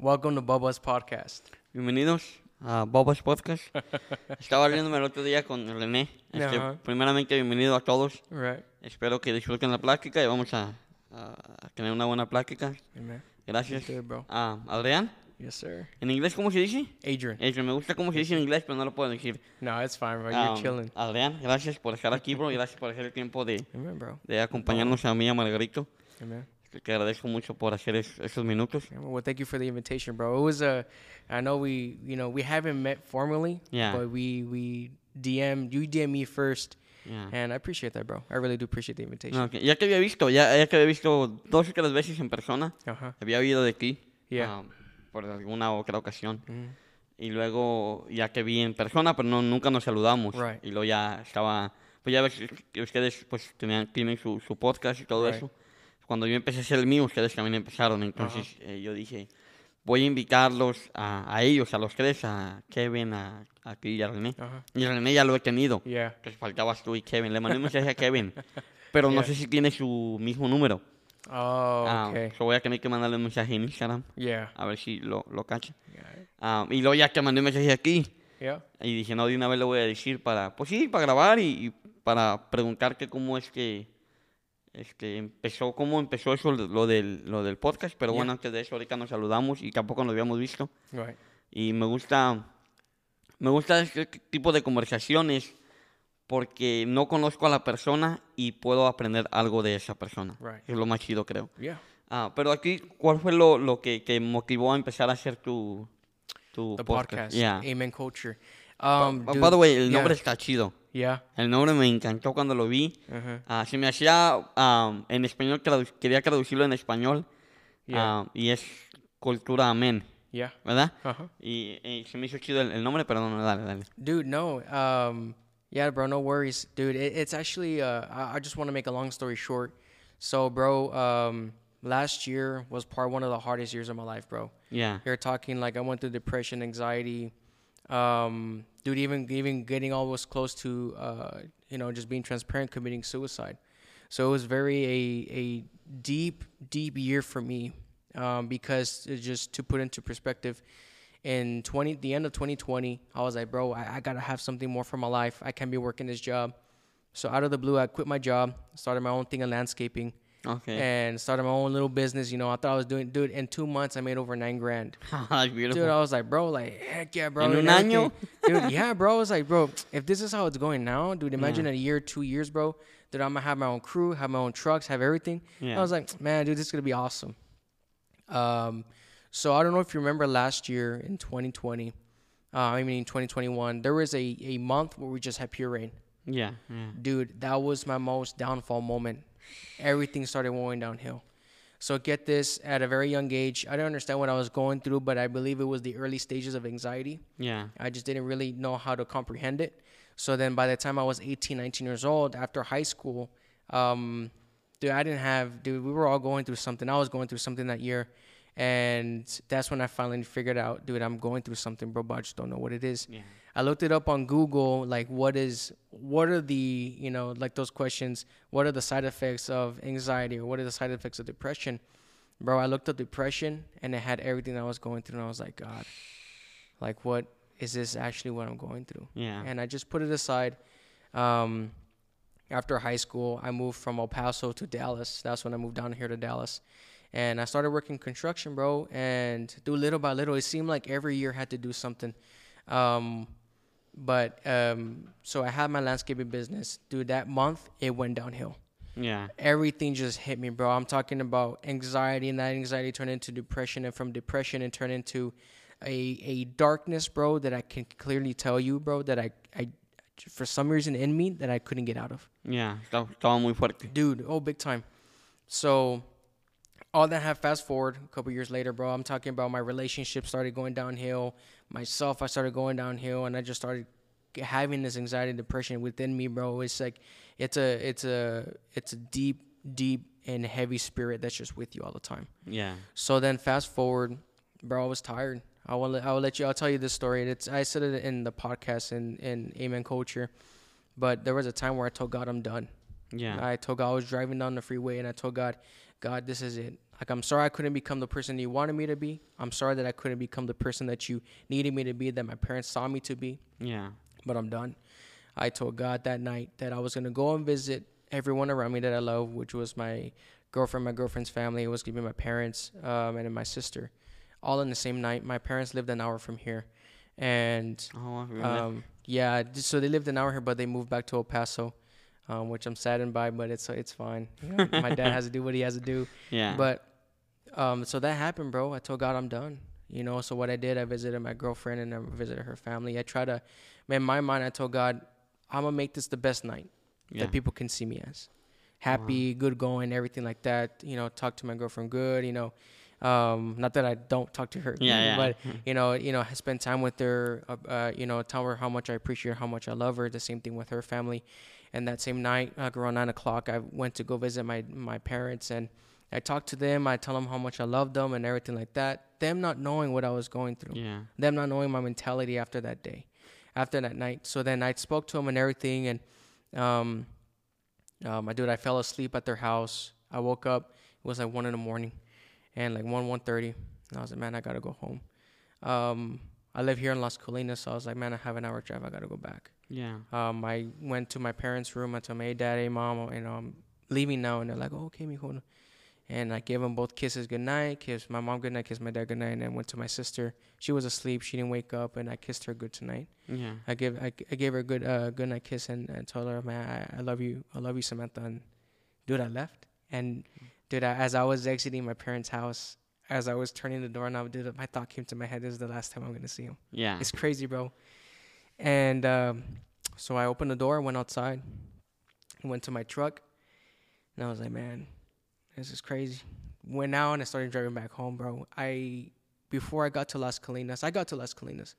Welcome to Bubba's podcast. Bienvenidos a Bobas Podcast. Estaba riéndome el otro día con René. Este, Ajá. primeramente, bienvenido a todos. Right. Espero que disfruten la plática y vamos a, a- a tener una buena plática. Amen. Gracias. Good, bro. Ah, Adrián, Yes, sir. ¿en inglés cómo se dice? Adrian. Eh, me gusta cómo se dice en inglés, pero no lo puedo decir. No, it's fine, bro. Ah, You're chilling. Adrián, gracias por estar aquí, bro. y Gracias por hacer el tiempo de, Amen, bro. de acompañarnos a mí y a Margarito. Amen. Te agradezco mucho por hacer es- esos minutos. Yeah, Well, thank you for the invitation, bro. It was a. I know we, you know, we haven't met formally. Yeah. But we we DM you DM me first, Ya. and I appreciate that, bro. I really do appreciate the invitation. Que- ya te había visto, ya, ya te había visto dos o tres veces en persona. Uh huh. Había oído de ti Yeah. ah, por alguna otra ocasión. Mhm. Y luego ya te vi en persona, pero no, nunca nos saludamos. Right. Y luego ya estaba... Pues ya ves que ustedes pues tenían, tienen su, su podcast y todo Right. eso. Cuando yo empecé a hacer el mío, ustedes también empezaron. Entonces eh, yo dije, voy a invitarlos a, a ellos, a los tres, a Kevin, a, a ti y a René. Y René ya lo he tenido. Yeah. Pues faltabas tú y Kevin. Le mandé un mensaje a Kevin. Pero no Yeah. sé si tiene su mismo número. Oh, Ah, okay. so voy a tener que mandarle un mensaje en Instagram. Yeah. A ver si lo, lo cacha. Yeah. Ah, y luego ya que mandé un mensaje aquí. Yeah. Y dije, no, de una vez le voy a decir para, pues sí, para grabar y, y para preguntarte cómo es que este, empezó, cómo empezó eso, lo del, lo del podcast. Pero bueno, Yeah. antes de eso, ahorita nos saludamos y tampoco nos habíamos visto. Right. Y me gusta, me gusta este tipo de conversaciones porque no conozco a la persona y puedo aprender algo de esa persona. Right. Es lo más chido, creo. Yeah. Ah, pero aquí, ¿cuál fue lo, lo que te motivó a empezar a hacer tu, tu The podcast? podcast. Yeah. Amen Culture. Um, By- by the way, el yeah. nombre está chido. Yeah. El nombre me encantó cuando lo vi. Uh-huh. Ah, se me hacía ah, en español, tradu- quería traducirlo en español. Yeah. ah, y es cultura amén, Yeah. ¿verdad? Uh-huh. Y, y se me hizo chido el, el nombre, pero no, no, dale, dale. Dude, no. Um, yeah, bro, no worries, dude. It, it's actually. Uh, I, I just want to make a long story short. So, bro, um, last year was part one of the hardest years of my life, bro. Yeah. You're talking like I went through depression, anxiety. Um, dude, even even getting almost close to, uh, you know, just being transparent, committing suicide. So it was very a a deep deep year for me, um, because just to put into perspective, in 20 the end of 2020 i was like bro I, I gotta have something more for my life. I can't be working this job. So out of the blue i quit my job started my own thing in landscaping Okay. and started my own little business you know i thought i was doing dude in two months i made over nine grand beautiful. dude i was like bro like heck yeah bro and un año? dude yeah bro i was like bro if this is how it's going now dude imagine in a year two years bro dude i'm gonna have my own crew have my own trucks have everything Yeah. i was like man dude this is gonna be awesome um so I don't know if you remember last year in 2020, uh, I mean in 2021, there was a, a month where we just had pure rain. yeah, yeah. Dude, that was my most downfall moment. Everything started going downhill. So get this, at a very young age, I didn't understand what I was going through, but I believe it was the early stages of anxiety. Yeah. I just didn't really know how to comprehend it. So then by the time I was 18, 19 years old, after high school, um, dude, I didn't have, dude, we were all going through something. I was going through something that year. And that's when I finally figured out, dude, I'm going through something, bro, but I just don't know what it is. Yeah. I looked it up on Google, like what is, what are the, you know, like those questions, what are the side effects of anxiety or what are the side effects of depression? Bro, I looked up depression and it had everything I was going through, and I was like, God, like what is this actually what I'm going through? Yeah. And I just put it aside. Um, after high school, I moved from El Paso to Dallas. That's when I moved down here to Dallas. And I started working construction, bro. And do little by little, it seemed like every year had to do something. Um, but um, so I had my landscaping business. Dude, that month it went downhill. Yeah. Everything just hit me, bro. I'm talking about anxiety, and that anxiety turned into depression, and from depression it turned into a a darkness, bro. That I can clearly tell you, bro, that I I for some reason in me that I couldn't get out of Yeah. Estaba, muy fuerte. dude oh big time so all that have fast forward a couple years later bro i'm talking about my relationship started going downhill myself i started going downhill and i just started having this anxiety and depression within me bro it's like it's a it's a it's a deep deep and heavy spirit that's just with you all the time Yeah. so then fast forward, bro, I was tired. I will I will let you I'll tell you this story. It's I said it in the podcast in, in Amen Culture. But there was a time where I told God I'm done. Yeah. I told God I was driving down the freeway and I told God, God, this is it. Like I'm sorry I couldn't become the person you wanted me to be. I'm sorry that I couldn't become the person that you needed me to be, that my parents saw me to be. Yeah. But I'm done. I told God that night that I was gonna go and visit everyone around me that I love, which was my girlfriend, my girlfriend's family. It was gonna be my parents, um, and my sister, all in the same night. My parents lived an hour from here, and Oh, um, yeah, so they lived an hour here, but they moved back to El Paso, um, which I'm saddened by, but it's it's fine. You know, my dad has to do what he has to do. yeah. But um, so that happened, bro. I told God I'm done. You know, so what I did, I visited my girlfriend and I visited her family. I try to, in my mind, I told God, I'm gonna make this the best night yeah. that people can see me as. Happy, good going, everything like that. You know, talk to my girlfriend good. You know, um, not that I don't talk to her, Yeah, yeah. but you know, you know, spend time with her. Uh, uh, you know, tell her how much I appreciate her, how much I love her. The same thing with her family. And that same night, like around nine o'clock, I went to go visit my my parents, and I talk to them. I tell them how much I love them and everything like that. Them not knowing what I was going through yeah. them not knowing my mentality after that day, after that night. So then I spoke to them and everything, and um, uh, my dude, I fell asleep at their house. I woke up. It was like one in the morning, and like one one thirty. And I was like, man, I gotta go home. Um, I live here in Las Colinas, so I was like, man, I have an hour drive. I gotta go back. Yeah. Um, I went to my parents' room. I told them, hey, dad, hey, mom, you know, I'm leaving now. And they're like, oh, okay, mijo. And I gave them both kisses good night, kissed my mom good night, kissed my dad good night, and then went to my sister. She was asleep. She didn't wake up, and I kissed her good tonight. Yeah. I gave I, I gave her a good uh good night kiss and, and told her, man, I, I love you, I love you, Samantha. And dude, I left. And dude, I, as I was exiting my parents' house, as I was turning the door doorknob, dude, my thought came to my head: this is the last time I'm gonna see him. Yeah. It's crazy, bro. And um, so I opened the door, went outside, went to my truck, and I was like, man, this is crazy. Went out and I started driving back home, bro. I before I got to Las Colinas, I got to Las Colinas,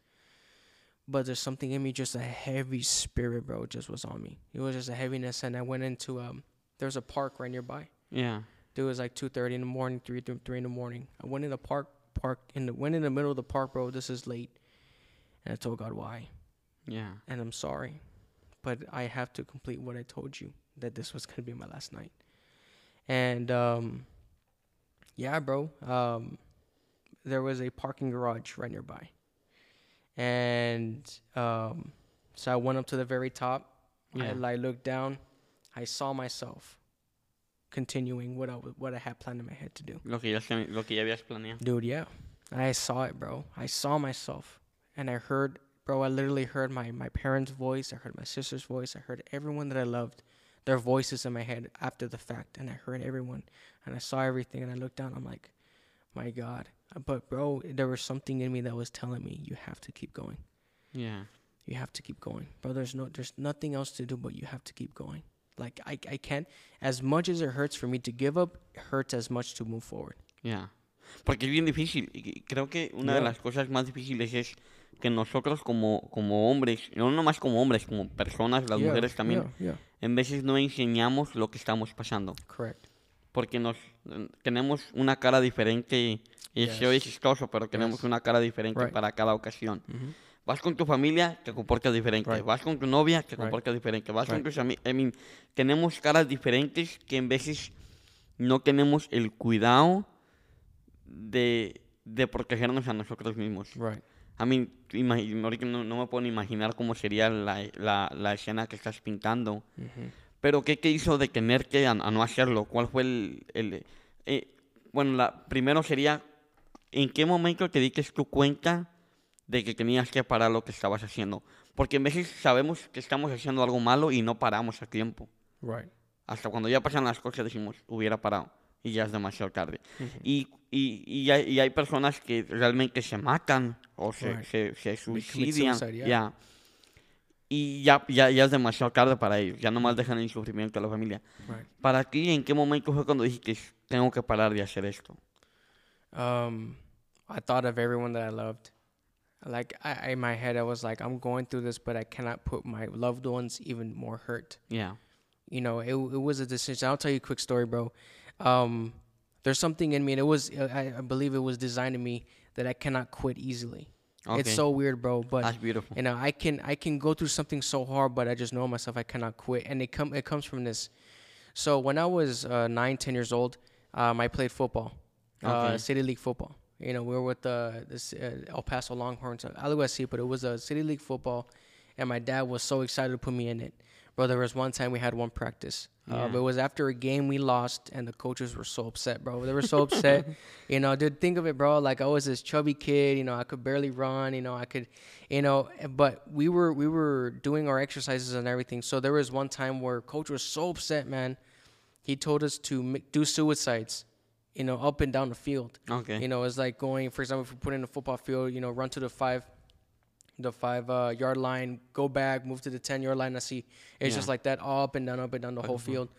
but there's something in me, just a heavy spirit, bro, just was on me. It was just a heaviness, and I went into um, there's a park right nearby. Yeah. Dude, it was like two thirty in the morning, three three in the morning. I went in the park, park in the went in the middle of the park, bro. This is late, and I told God why Yeah. and I'm sorry, but I have to complete what I told you that this was gonna be my last night. And um, yeah, bro. Um, there was a parking garage right nearby, and um, so I went up to the very top. Yeah. I, I looked down. I saw myself continuing what I what I had planned in my head to do. Lo que ya, lo que ya habías planeado. Dude, yeah. I saw it, bro. I saw myself. And I heard, bro, I literally heard my, my parents' voice. I heard my sister's voice. I heard everyone that I loved, their voices in my head after the fact. And I heard everyone. And I saw everything. And I looked down. I'm like, my God. But, bro, there was something in me that was telling me, you have to keep going. Yeah. You have to keep going. Bro, there's, no, there's nothing else to do, but you have to keep going. Like, I, I can't, as much as it hurts for me to give up, it hurts as much to move forward. Ya. Porque es bien difícil. y Creo que una de las cosas más difíciles es que nosotros como, como hombres, no nomás como hombres, como personas, las Yeah, mujeres también, Yeah, yeah. En veces no enseñamos lo que estamos pasando. Correct. Porque nos tenemos una cara diferente, y se oye Yes. chistoso, pero tenemos Yes. una cara diferente Right. para cada ocasión. Mhm. Vas con tu familia, te comportas diferente. Right. Vas con tu novia, te Right. comportas diferente. Vas con tus amigos. I mean, tenemos caras diferentes que en veces no tenemos el cuidado de, de protegernos a nosotros mismos. Right. A mí, no, no me puedo ni imaginar cómo sería la, la, la escena que estás pintando. Mhm. Pero, ¿qué te hizo detenerte a, a no hacerlo? ¿Cuál fue el...? el- eh, bueno, la, primero sería, ¿en qué momento te diste tu cuenta de que tenías que parar lo que estabas haciendo? Porque a veces sabemos que estamos haciendo algo malo y no paramos a tiempo. Right. Hasta cuando ya pasan las cosas decimos, hubiera parado. Y ya es demasiado tarde. y, y, y, hay, y hay personas que realmente se matan o se, Right. se, se suicidan. yeah. ya. Y ya, ya, ya es demasiado tarde para ellos. Ya nomás dejan el sufrimiento a la familia. Right. Para ti, ¿en qué momento fue cuando dijiste, tengo que parar de hacer esto? Um, I thought of everyone that I loved. Like I, in my head, I was like, I'm going through this, but I cannot put my loved ones even more hurt. Ya. You know, it it was a decision. I'll tell you a quick story, bro. Um, there's something in me, and it was I, I believe it was designed in me that I cannot quit easily. It's so weird, bro. But That's beautiful. you know i can i can go through something so hard but i just know myself i cannot quit and it come it comes from this so when i was uh, 9 10 years old um, i played football uh, Okay. City League football. You know, we were with the this, uh, El Paso Longhorns, uh, LUSC, but it was a City League football, and my dad was so excited to put me in it. Bro, there was one time we had one practice. Uh, Yeah. but it was after a game we lost, and the coaches were so upset, bro. They were so upset. you know, dude, think of it, bro. Like I was this chubby kid. You know, I could barely run. You know, I could, you know, but we were we were doing our exercises and everything. So there was one time where coach was so upset, man. He told us to m- do suicides, you know, up and down the field. Okay. You know, it's like going, for example, if we put in a football field, you know, run to the five, the five uh, yard line, go back, move to the ten yard line. I see it's just like that, all up and down, up and down the whole field.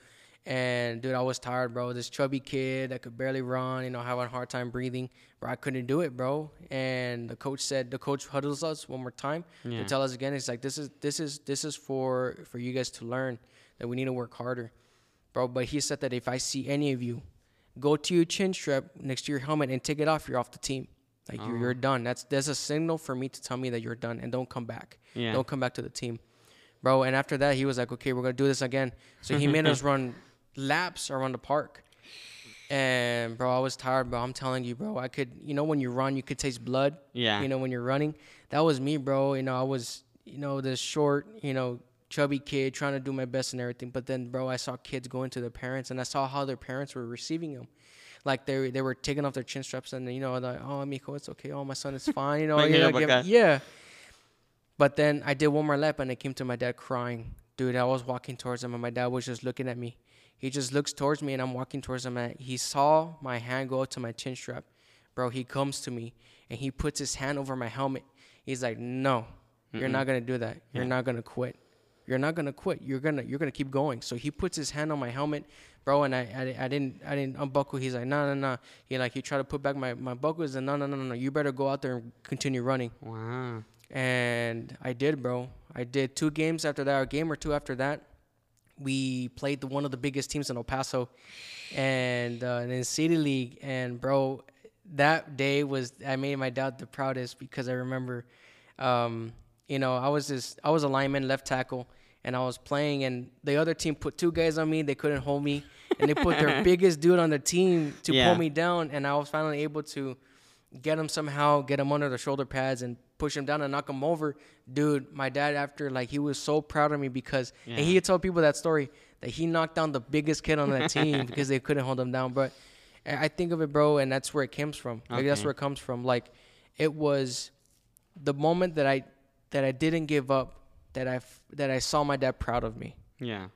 And dude, I was tired, bro. This chubby kid that could barely run, you know, having a hard time breathing, bro. I couldn't do it, bro. And the coach said, the coach huddles us one more time Yeah. to tell us again. It's like this is this is this is for for you guys to learn that we need to work harder, bro. But he said that if I see any of you go to your chin strap next to your helmet and take it off, you're off the team. Like you're, you're done. That's that's a signal for me to tell me that you're done and don't come back. Yeah. Don't come back to the team, bro. And after that, he was like, "Okay, we're gonna do this again." So he made us run laps around the park. And bro, I was tired, bro. I'm telling you, bro. I could, you know, when you run, you could taste blood. Yeah. You know, when you're running, that was me, bro. You know, I was, you know, this short, you know, chubby kid trying to do my best and everything. But then, bro, I saw kids going to their parents, and I saw how their parents were receiving them. Like they they were taking off their chin straps, and you know, like, oh, Miko, it's okay. Oh, my son is fine. You know, Like, yeah, yeah. But then I did one more lap, and I came to my dad crying. Dude, I was walking towards him, and my dad was just looking at me. He just looks towards me, and I'm walking towards him, and he saw my hand go to my chin strap. Bro, he comes to me, and he puts his hand over my helmet. He's like, "No, you're not gonna do that. You're not gonna quit. You're not gonna quit. You're gonna you're gonna keep going." So he puts his hand on my helmet, bro, and I I, I didn't I didn't unbuckle. He's like, "No, no, no." He like he tried to put back my my buckles, and no, no, no, no, no. You better go out there and continue running. Wow. And I did, bro. I did two games after that, a game or two after that. We played the, one of the biggest teams in El Paso, and uh, in City League. And bro, that day was I made my dad the proudest because I remember, um, you know, I was this I was a lineman, left tackle, and I was playing, and the other team put two guys on me. They couldn't hold me, and they put their biggest dude on the team to Yeah. pull me down, and I was finally able to get him somehow, get him under the shoulder pads and push him down and knock him over. Dude, my dad after like he was so proud of me because and he had told people that story that he knocked down the biggest kid on that team because they couldn't hold him down. But I I think of it, bro, and that's where it comes from. Like that's where it comes from. Like it was the moment that I that I didn't give up that I that I saw my dad proud of me. Yeah.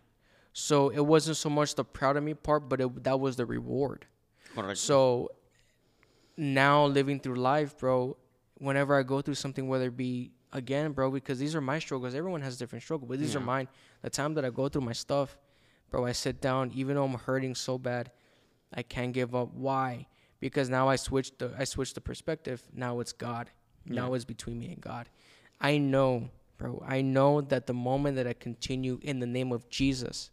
So it wasn't so much the proud of me part, but it, that was the reward. Correcto. So now living through life, bro, whenever I go through something, whether it be again, bro, because these are my struggles. Everyone has a different struggle, but these are mine. The time that I go through my stuff, bro, I sit down, even though I'm hurting so bad, I can't give up. Why? Because now I switched the I switched the perspective. Now it's God. Now it's between me and God. I know, bro. I know that the moment that I continue in the name of Jesus,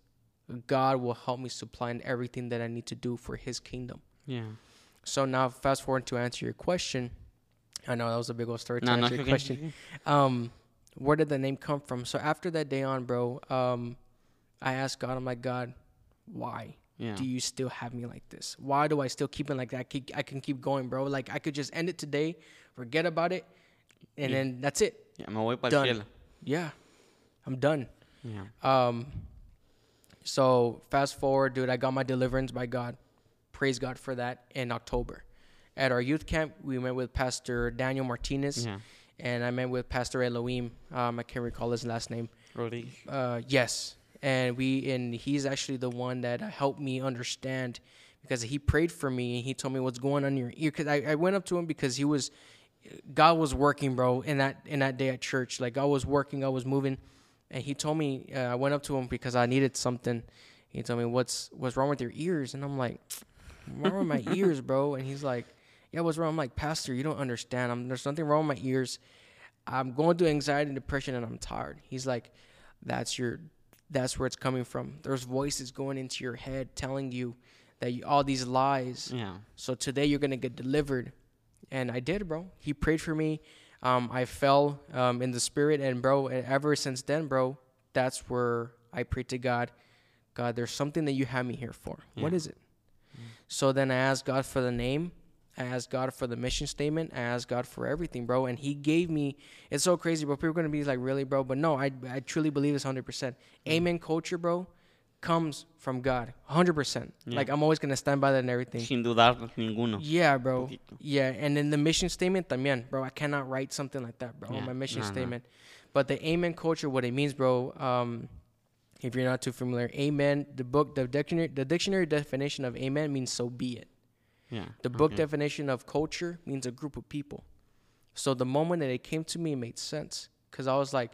God will help me supply in everything that I need to do for His kingdom. yeah. So now, fast forward to answer your question. I know that was a big old story to No, answer your question. Um, where did the name come from? So after that day on, bro, um, I asked God. I'm like, God, why Yeah. do you still have me like this? Why do I still keep it like that? I, keep, I can keep going, bro. Like I could just end it today, forget about it, and Yeah. then that's it. Me voy para el cielo. Yeah, I'm done. Yeah. Um, so fast forward, dude, I got my deliverance by God. Praise God for that in October. At our youth camp, we met with Pastor Daniel Martinez, Yeah. and I met with Pastor Elohim. Um, I can't recall his last name. Rodríguez. Uh, yes, and we and he's actually the one that helped me understand because he prayed for me and he told me what's going on in your ear. Because I, I went up to him because he was God was working, bro, in that in that day at church. Like I was working, I was moving, and he told me uh, I went up to him because I needed something. He told me what's what's wrong with your ears, and I'm like, what's wrong with my ears, bro? And he's like, yeah, what's wrong? I'm like, Pastor, you don't understand. I'm, there's nothing wrong with my ears. I'm going through anxiety and depression, and I'm tired. He's like, that's your that's where it's coming from. There's voices going into your head telling you that you, all these lies. Yeah. So today you're gonna get delivered, and I did, bro. He prayed for me. Um, I fell um, in the spirit, and bro, and ever since then, bro, that's where I prayed to God. God, there's something that you have me here for. What Yeah. is it? So then I asked God for the name, I asked God for the mission statement. I asked God for everything, bro. And He gave me. It's so crazy, bro. People are gonna be like, really, bro? But no, I I truly believe this hundred percent. Amen culture, bro, comes from God, hundred percent. Yeah. Like I'm always gonna stand by that and everything. Sin dudar ninguno. Yeah, bro. Poquito. Yeah, and then the mission statement también, bro. I cannot write something like that, bro. Yeah, on my mission no, no. statement. But the amen culture, what it means, bro. Um, if you're not too familiar, amen. The book, the dictionary, the dictionary definition of amen means so be it. Yeah. The book okay. definition of culture means a group of people. So the moment that it came to me, it made sense because I was like,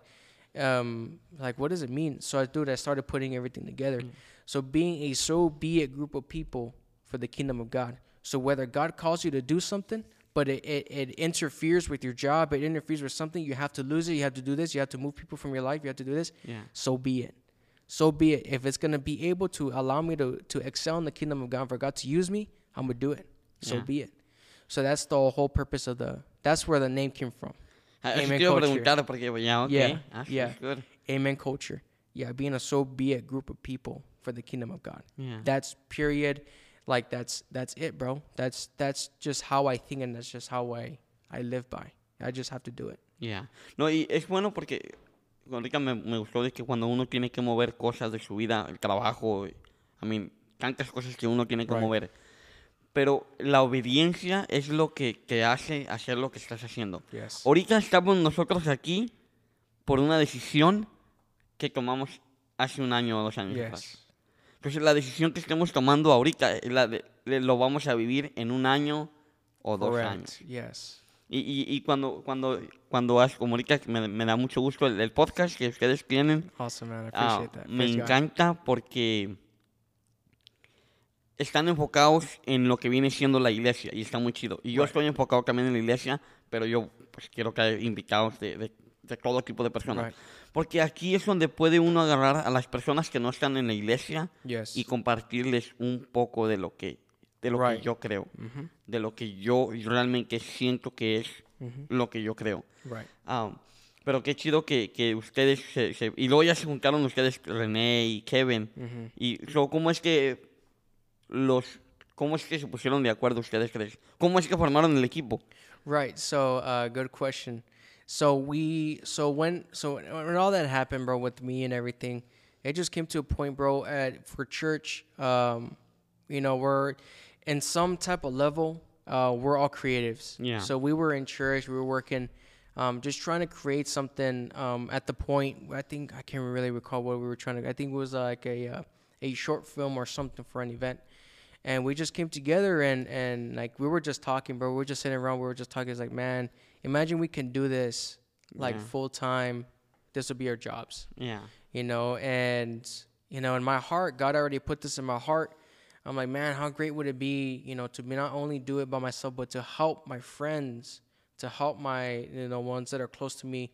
um, like what does it mean? So I dude, I started putting everything together. Mm. So being a so be a group of people for the kingdom of God. So whether God calls you to do something, but it, it, it interferes with your job, it interferes with something, you have to lose it, you have to do this, you have to move people from your life, you have to do this. Yeah. So be it. So be it. If it's gonna be able to allow me to to excel in the kingdom of God, for God to use me, I'm gonna do it. So Yeah. be it. So that's the whole purpose of the. That's where the name came from. Ah, a preguntar porque. Yeah, Ah, yeah. good. Amen. Culture. Yeah, being a so be it group of people for the kingdom of God. Yeah. That's period. Like that's that's it, bro. That's that's just how I think and that's just how I I live by. I just have to do it. Yeah. No, y es bueno porque ahorita me, me gustó de que cuando uno tiene que mover cosas de su vida, el trabajo, I mean, tantas cosas que uno tiene que Right. mover. Pero la obediencia es lo que te hace hacer lo que estás haciendo. Yes. Ahorita estamos nosotros aquí por una decisión que tomamos hace un año o dos años atrás. Yes. Entonces la decisión que estemos tomando ahorita es la de, lo vamos a vivir en un año o dos años. Correct. Yes. Y, y, y cuando, cuando, cuando has, como ahorita me, me da mucho gusto el, el podcast que ustedes tienen, Awesome, man. I ah, appreciate that. me Praise God. encanta porque están enfocados en lo que viene siendo la iglesia y está muy chido. Y yo Right. estoy enfocado también en la iglesia, pero yo pues quiero que haya invitados de, de, de todo tipo de personas. Right. Porque aquí es donde puede uno agarrar a las personas que no están en la iglesia Yes. y compartirles un poco de lo que, de lo que Right. yo creo, Mhm. de lo que yo realmente siento que es Mhm. lo que yo creo. Ah, pero qué chido que, que ustedes se, se- Y luego ya se juntaron ustedes, René y Kevin. Mhm. Y so, ¿cómo es que los... ¿Cómo es que se pusieron de acuerdo ustedes tres? ¿Cómo es que formaron el equipo? Right. So, uh, good question. So we, so when, so when all that happened, bro, with me and everything, it just came to a point, bro, at for church, um, you know, we're in some type of level, uh, we're all creatives. Yeah. So we were in church, we were working, um, just trying to create something. Um, at the point, I think I can't really recall what we were trying to. I think it was like a uh, a short film or something for an event and we just came together and and like we were just talking bro. We were just sitting around we were just talking. It's like man imagine we can do this like Yeah. full time this will be our jobs. Yeah. you know and you know in my heart god already put this in my heart. I'm like man how great would it be you know to be not only do it by myself but to help my friends to help my you know ones that are close to me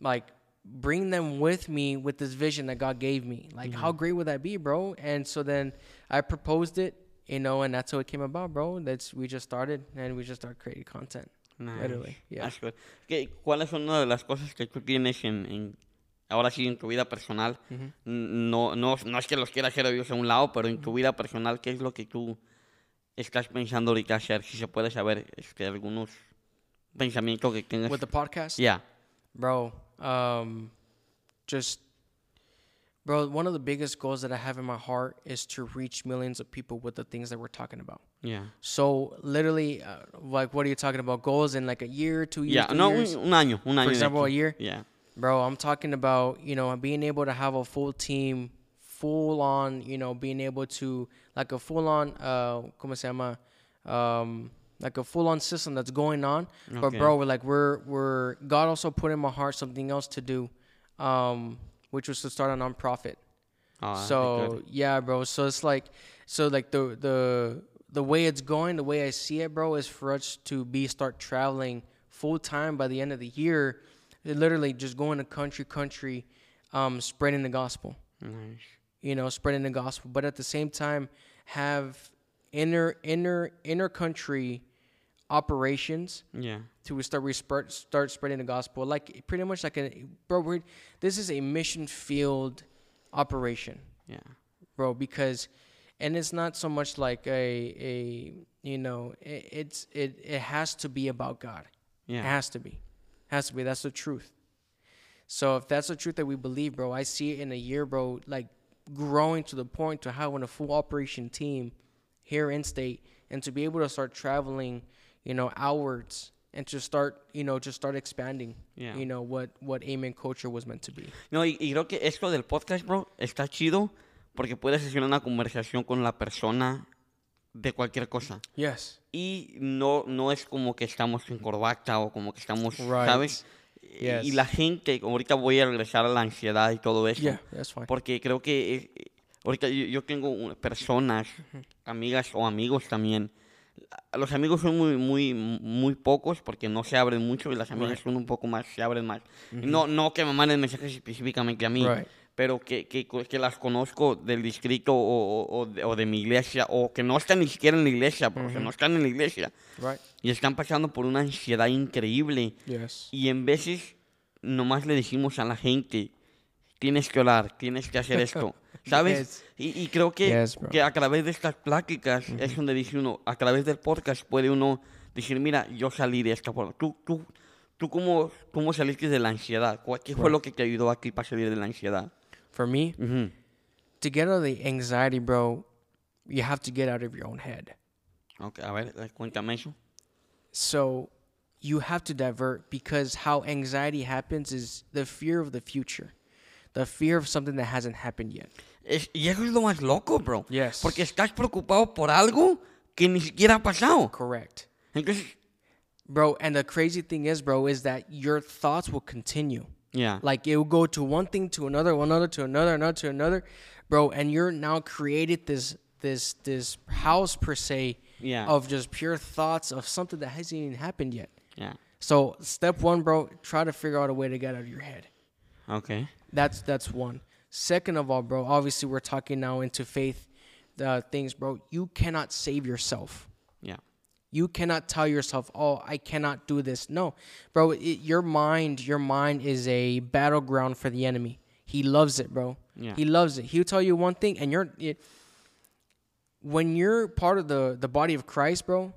like bring them with me with this vision that god gave me. Like how mm-hmm. great would that be bro? And so then i proposed it you know and that's how it came about bro that's we just started and we just started creating content Nice. Literally, yeah. That's good. ¿Qué- ¿Cuáles son una de las cosas que tú tienes en, en- ahora sí en tu vida personal? Ujú. no, no, no es que los quieras hacer ellos a un lado, pero en tu vida personal, ¿qué es lo que tú estás pensando ahorita hacer? Si se puede saber este, algunos pensamientos que tengas. with the podcast Yeah. bro um just bro one of the biggest goals that i have in my heart is to reach millions of people with the things that we're talking about Yeah. so literally uh, like what are you talking about goals in like a year two years Yeah. No, un, years? un año, un año. de example, a year? Yeah. bro i'm talking about you know being able to have a full team full on you know being able to like a full on uh como se llama um like a full on system that's going on okay. but bro we're like we're we're god also put in my heart something else to do um which was to start a nonprofit Ah, so yeah, bro. So it's like, so like the the the way it's going, the way I see it, bro, is for us to be start traveling full time by the end of the year, literally just going to country country, um, spreading the gospel. Nice. You know, spreading the gospel, but at the same time have inner inner inner country operations Yeah. to start we start start spreading the gospel like pretty much like a bro we're, this is a mission field operation Yeah. bro because and it's not so much like a a you know it, it's it it has to be about God. It Yeah. has to be, has to be. That's the truth. So if that's the truth that we believe, bro, I see it in a year, bro, like growing to the point to having a full operation team here in state, and to be able to start traveling, you know, outwards, and to start, you know, just start expanding, Yeah. you know, what what Amen Culture was meant to be. No, y, y creo que esto del podcast, bro, está chido porque puedes hacer una conversación con la persona de cualquier cosa. Yes. Y no, no es como que estamos en corbata o como que estamos, Right. ¿sabes? Yes. Y la gente, ahorita voy a regresar a la ansiedad y todo eso. Yeah, that's fine. Porque creo que eh, ahorita yo, yo tengo personas, amigas o amigos también. Los amigos son muy, muy, muy pocos porque no se abren mucho y las amigas Right. son un poco más, se abren más. No, no que me manden mensajes específicamente a mí, Right. pero que, que, que las conozco del distrito o, o- de, o de mi iglesia o que no están ni siquiera en la iglesia, porque no están en la iglesia Right. y están pasando por una ansiedad increíble. Yes. Y en veces nomás le decimos a la gente, tienes que orar, tienes que hacer esto, ¿sabes? Y, y creo que, Yes, que a través de estas pláticas es donde dice uno, a través del podcast puede uno decir, mira, yo salí de esta forma. ¿Tú, tú, tú cómo, cómo saliste de la ansiedad? ¿Cuál- ¿Qué fue lo que te ayudó a ti para salir de la ansiedad? For me, Ujú. to get out of the anxiety, bro, you have to get out of your own head. Ok, a ver, eh, cuéntame eso. So you have to divert because how anxiety happens is the fear of the future, the fear of something that hasn't happened yet. Es- y eso es lo más loco, bro. Yes. Porque estás preocupado por algo que ni siquiera ha pasado. Correct. Entonces, Bro, and the crazy thing is, bro, is that your thoughts will continue. Yeah. Like it will go to one thing to another, one other to another, another to another, bro. And you're now created this this this house per se Yeah. of just pure thoughts of something that hasn't even happened yet. Ya. So step one, bro, try to figure out a way to get out of your head. Ok. That's that's one. Second of all, bro, obviously we're talking now into faith uh, things, bro. You cannot save yourself. Yeah. You cannot tell yourself, "Oh, I cannot do this." No, bro. It, your mind, your mind is a battleground for the enemy. He loves it, bro. Yeah. He loves it. He'll tell you one thing, and you're it, when you're part of the the body of Christ, bro.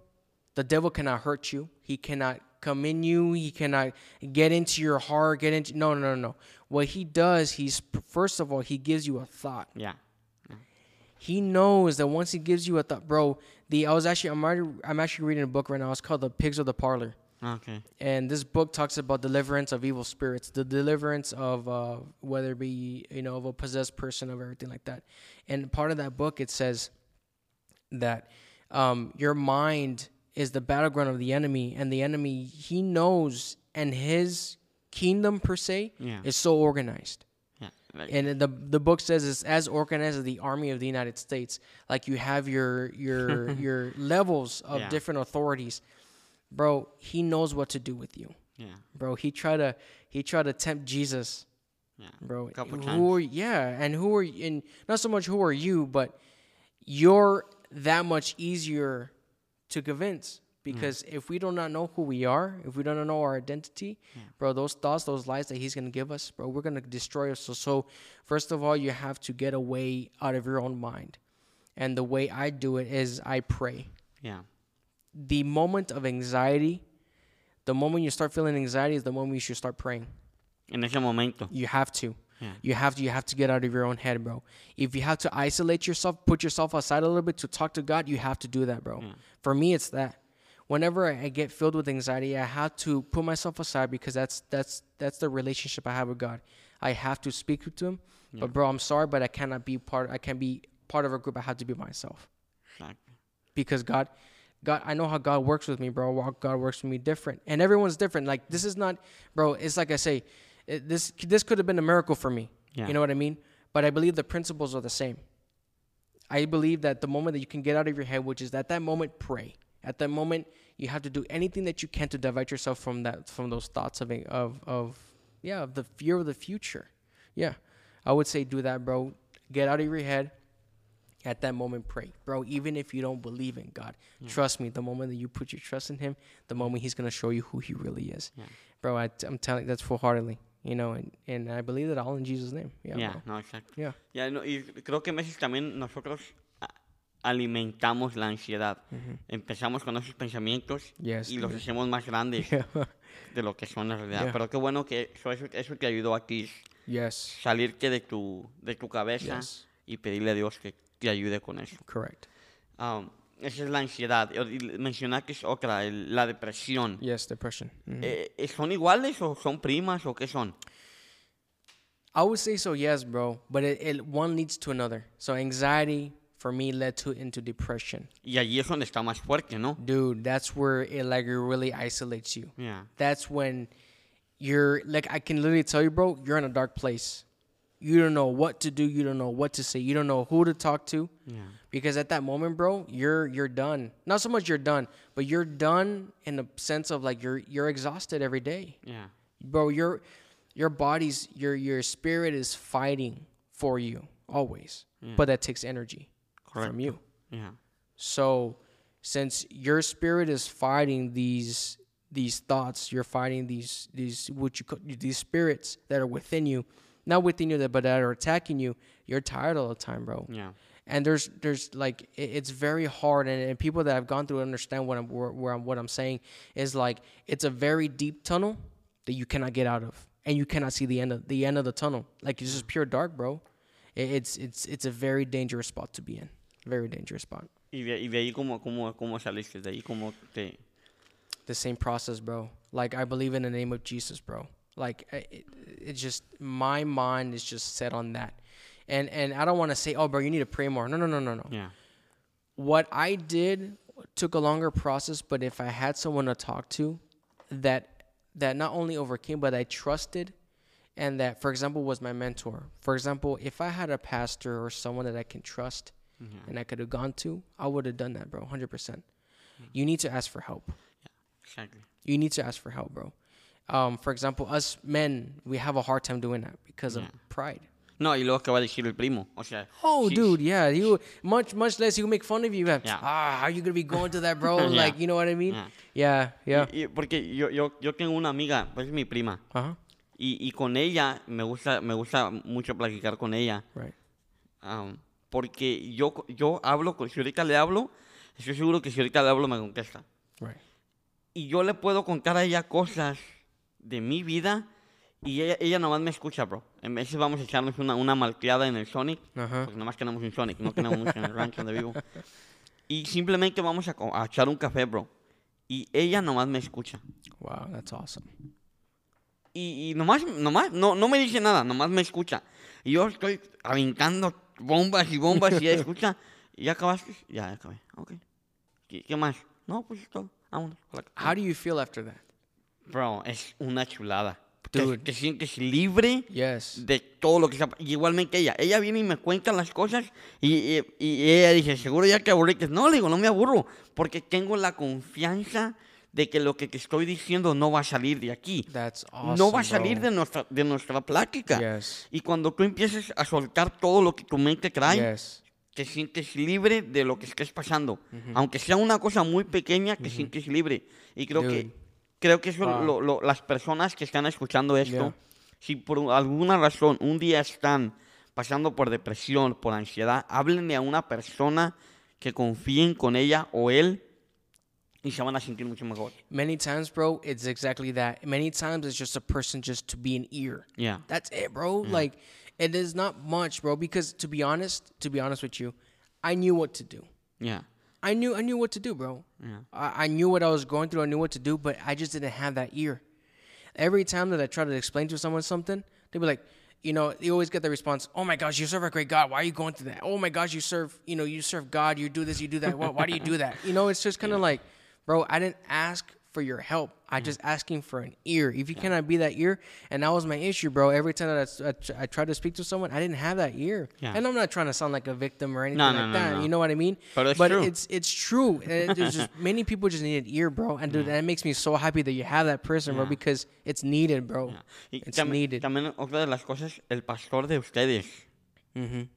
The devil cannot hurt you. He cannot come in you. He cannot get into your heart. Get into no, no, no, no. What he does, he's first of all, he gives you a thought Yeah. he knows that once he gives you a thought, bro. The I was actually I'm already, I'm actually reading a book right now. It's called The Pigs of the Parlor, Ok. and this book talks about deliverance of evil spirits, the deliverance of uh, whether it be you know of a possessed person of everything like that. And part of that book it says that um, your mind is the battleground of the enemy, and the enemy he knows, and his kingdom per se Yeah. is so organized. Like, and the the book says it's as organized as the army of the United States. Like you have your your your levels of Yeah. different authorities, bro. He knows what to do with you, ya. bro. He tried to he tried to tempt Jesus, Ya. bro. Couple who times. are yeah, and who are and not so much who are you, but you're that much easier to convince Mm. because if we do not know who we are, if we don't know our identity, bro, those thoughts, those lies that he's gonna give us, bro, we're gonna destroy us. So, so first of all, you have to get away out of your own mind, and the way I do it is I pray. Yeah. The moment of anxiety, the moment you start feeling anxiety is the moment you should start praying. En ese momento. You have to. Yeah. You have to. You have to get out of your own head, bro. If you have to isolate yourself, put yourself aside a little bit to talk to God, you have to do that, bro. For me, it's that. Whenever I get filled with anxiety, I have to put myself aside because that's that's that's the relationship I have with God. I have to speak to Him, but bro, I'm sorry, but I cannot be part. I can't be part of a group. I have to be myself Exacto. because God, God, I know how God works with me, bro. How God works with me different, and everyone's different. Like this is not, bro. It's like I say, it, this this could have been a miracle for me. Yeah. You know what I mean? But I believe the principles are the same. I believe that the moment that you can get out of your head, which is at that moment, pray. At that moment, you have to do anything that you can to divert yourself from that, from those thoughts of of of yeah, of the fear of the future. Yeah, I would say do that, bro. Get out of your head. At that moment, pray, bro. Even if you don't believe in God, mm. trust me. The moment that you put your trust in Him, the moment He's gonna show you who He really is, Yeah. bro. I, am telling that's full heartedly, you know, and, and I believe that all in Jesus' name. Yeah, bro. no, exacto. Yeah. Ya, no, y creo que veces también nosotros, alimentamos la ansiedad. Empezamos con esos pensamientos Yes, y los hacemos más grandes Yeah. de lo que son en realidad. Yeah. Pero qué bueno que eso, eso, eso te ayudó a ti, yes. salirte de tu, de tu cabeza Yes. y pedirle a Dios que te ayude con eso. Correct. Um, esa es la ansiedad. Y mencionaste es otra, el- la depresión. Yes, depression. Mhm. Eh, ¿Son iguales o son primas o qué son? I would say so, yes, bro. But it, it one leads to another. So anxiety for me led to into depression. Y allí es donde está más fuerte, ¿no? Dude, that's where it like really isolates you. Yeah. That's when you're like I can literally tell you, bro, you're in a dark place. You don't know what to do, you don't know what to say, you don't know who to talk to. Yeah. Because at that moment, bro, you're you're done. Not so much you're done, but you're done in the sense of like you're you're exhausted every day. Yeah. bro your your body's your your spirit is fighting for you always but that takes energy from you. Yeah. so since your spirit is fighting these these thoughts you're fighting these these what you call these spirits that are within you not within you that but that are attacking you you're tired all the time bro. Yeah. and there's there's like it- it's very hard and, and people that have gone through it understand what I'm where, where I'm what I'm saying is like it's a very deep tunnel that you cannot get out of and you cannot see the end of the end of the tunnel. Like it's just pure dark bro. It- it's it's it's a very dangerous spot to be in very dangerous spot Y de, y de ahí, ¿cómo, cómo, ¿cómo saliste? De ahí, ¿cómo te...? the same process bro like I believe in the name of Jesus bro like I- it, just my mind is just set on that and and I don't want to say oh bro you need to pray more no no no no no Yeah. what I did took a longer process, but if I had someone to talk to that that not only overcame but I trusted and that for example was my mentor. For example, if I had a pastor or someone that I can trust and I could have gone to, I would have done that, bro, 100%. You need to ask for help. Yeah, exactly. You need to ask for help, bro. Um, for example, us men, we have a hard time doing that because of pride. No, y luego que va a decir el primo. O sea... Oh, sí- dude, yeah, you much much less. He would make fun of you. Yeah. Ah, how you gonna be going to that, bro? Yeah. Like, you know what I mean? Yeah. Yeah, yeah. Y- y porque yo, yo, yo tengo una amiga, pues es mi prima. Uh huh. Y, y con ella, me gusta, me gusta mucho platicar con ella. Right. am, porque yo, yo hablo, con, si ahorita le hablo, estoy seguro que si ahorita le hablo me contesta. Right. Y yo le puedo contar a ella cosas de mi vida y ella, ella nomás me escucha, bro. En veces vamos a echarnos una, una malcriada en el Sonic, Ajá. porque nomás tenemos un Sonic, no tenemos mucho en el rancho donde vivo. Y simplemente vamos a, a echar un café, bro. Y ella nomás me escucha. Wow, that's awesome. Y, y nomás, nomás, no, no me dice nada, nomás me escucha. Y yo estoy aventando bombas y bombas y ella escucha. ¿Y ya acabaste? Ya, ya acabé. Ok. ¿Qué, qué más? No, pues es todo. Vámonos. How do you feel after that? Bro, es una chulada. Te, te sientes libre Yes. de todo lo que está igualmente ella. Ella viene y me cuenta las cosas y, y- y ella dice, seguro ya te aburriste. No, le digo, no me aburro, porque tengo la confianza de que lo que te estoy diciendo no va a salir de aquí. That's awesome. no va a salir bro. de nuestra, de nuestra plática. Yes. Y cuando tú empieces a soltar todo lo que tu mente trae, Yes. te sientes libre de lo que estés pasando. Aunque sea una cosa muy pequeña, te sientes libre. Y creo Dude. que creo que eso Wow. lo- lo- las personas que están escuchando esto, Yeah. si por alguna razón un día están pasando por depresión, por ansiedad, háblenle a una persona que confíen con ella o él Many times, bro, it's exactly that. Many times it's just a person just to be an ear. Yeah. That's it, bro. Like it is not much, bro. Because to be honest, to be honest with you, I knew what to do. Yeah. I knew I knew what to do, bro. I, I knew what I was going through. I knew what to do, but I just didn't have that ear. Every time that I try to explain to someone something, they'd be like, you know, you always get the response, "Oh my gosh, you serve a great God. Why are you going through that? Oh my gosh, you serve, you know, you serve God. You do this, you do that. Why, why do you do that? You know, it's just kind of like, bro, I didn't ask for your help. I just asking for an ear. If you cannot be that ear, and that was my issue, bro. Every time that I, I, tried to speak to someone, I didn't have that ear. Yeah. And I'm not trying to sound like a victim or anything No, like no, no, that. no. You know what I mean? But it's true. it's it's true. There's just many people just need an ear, bro. And dude, that makes me so happy that you have that person, bro, because it's needed, bro. Yeah. It's también, needed. también otra de las cosas, el pastor de ustedes. Mm-hmm.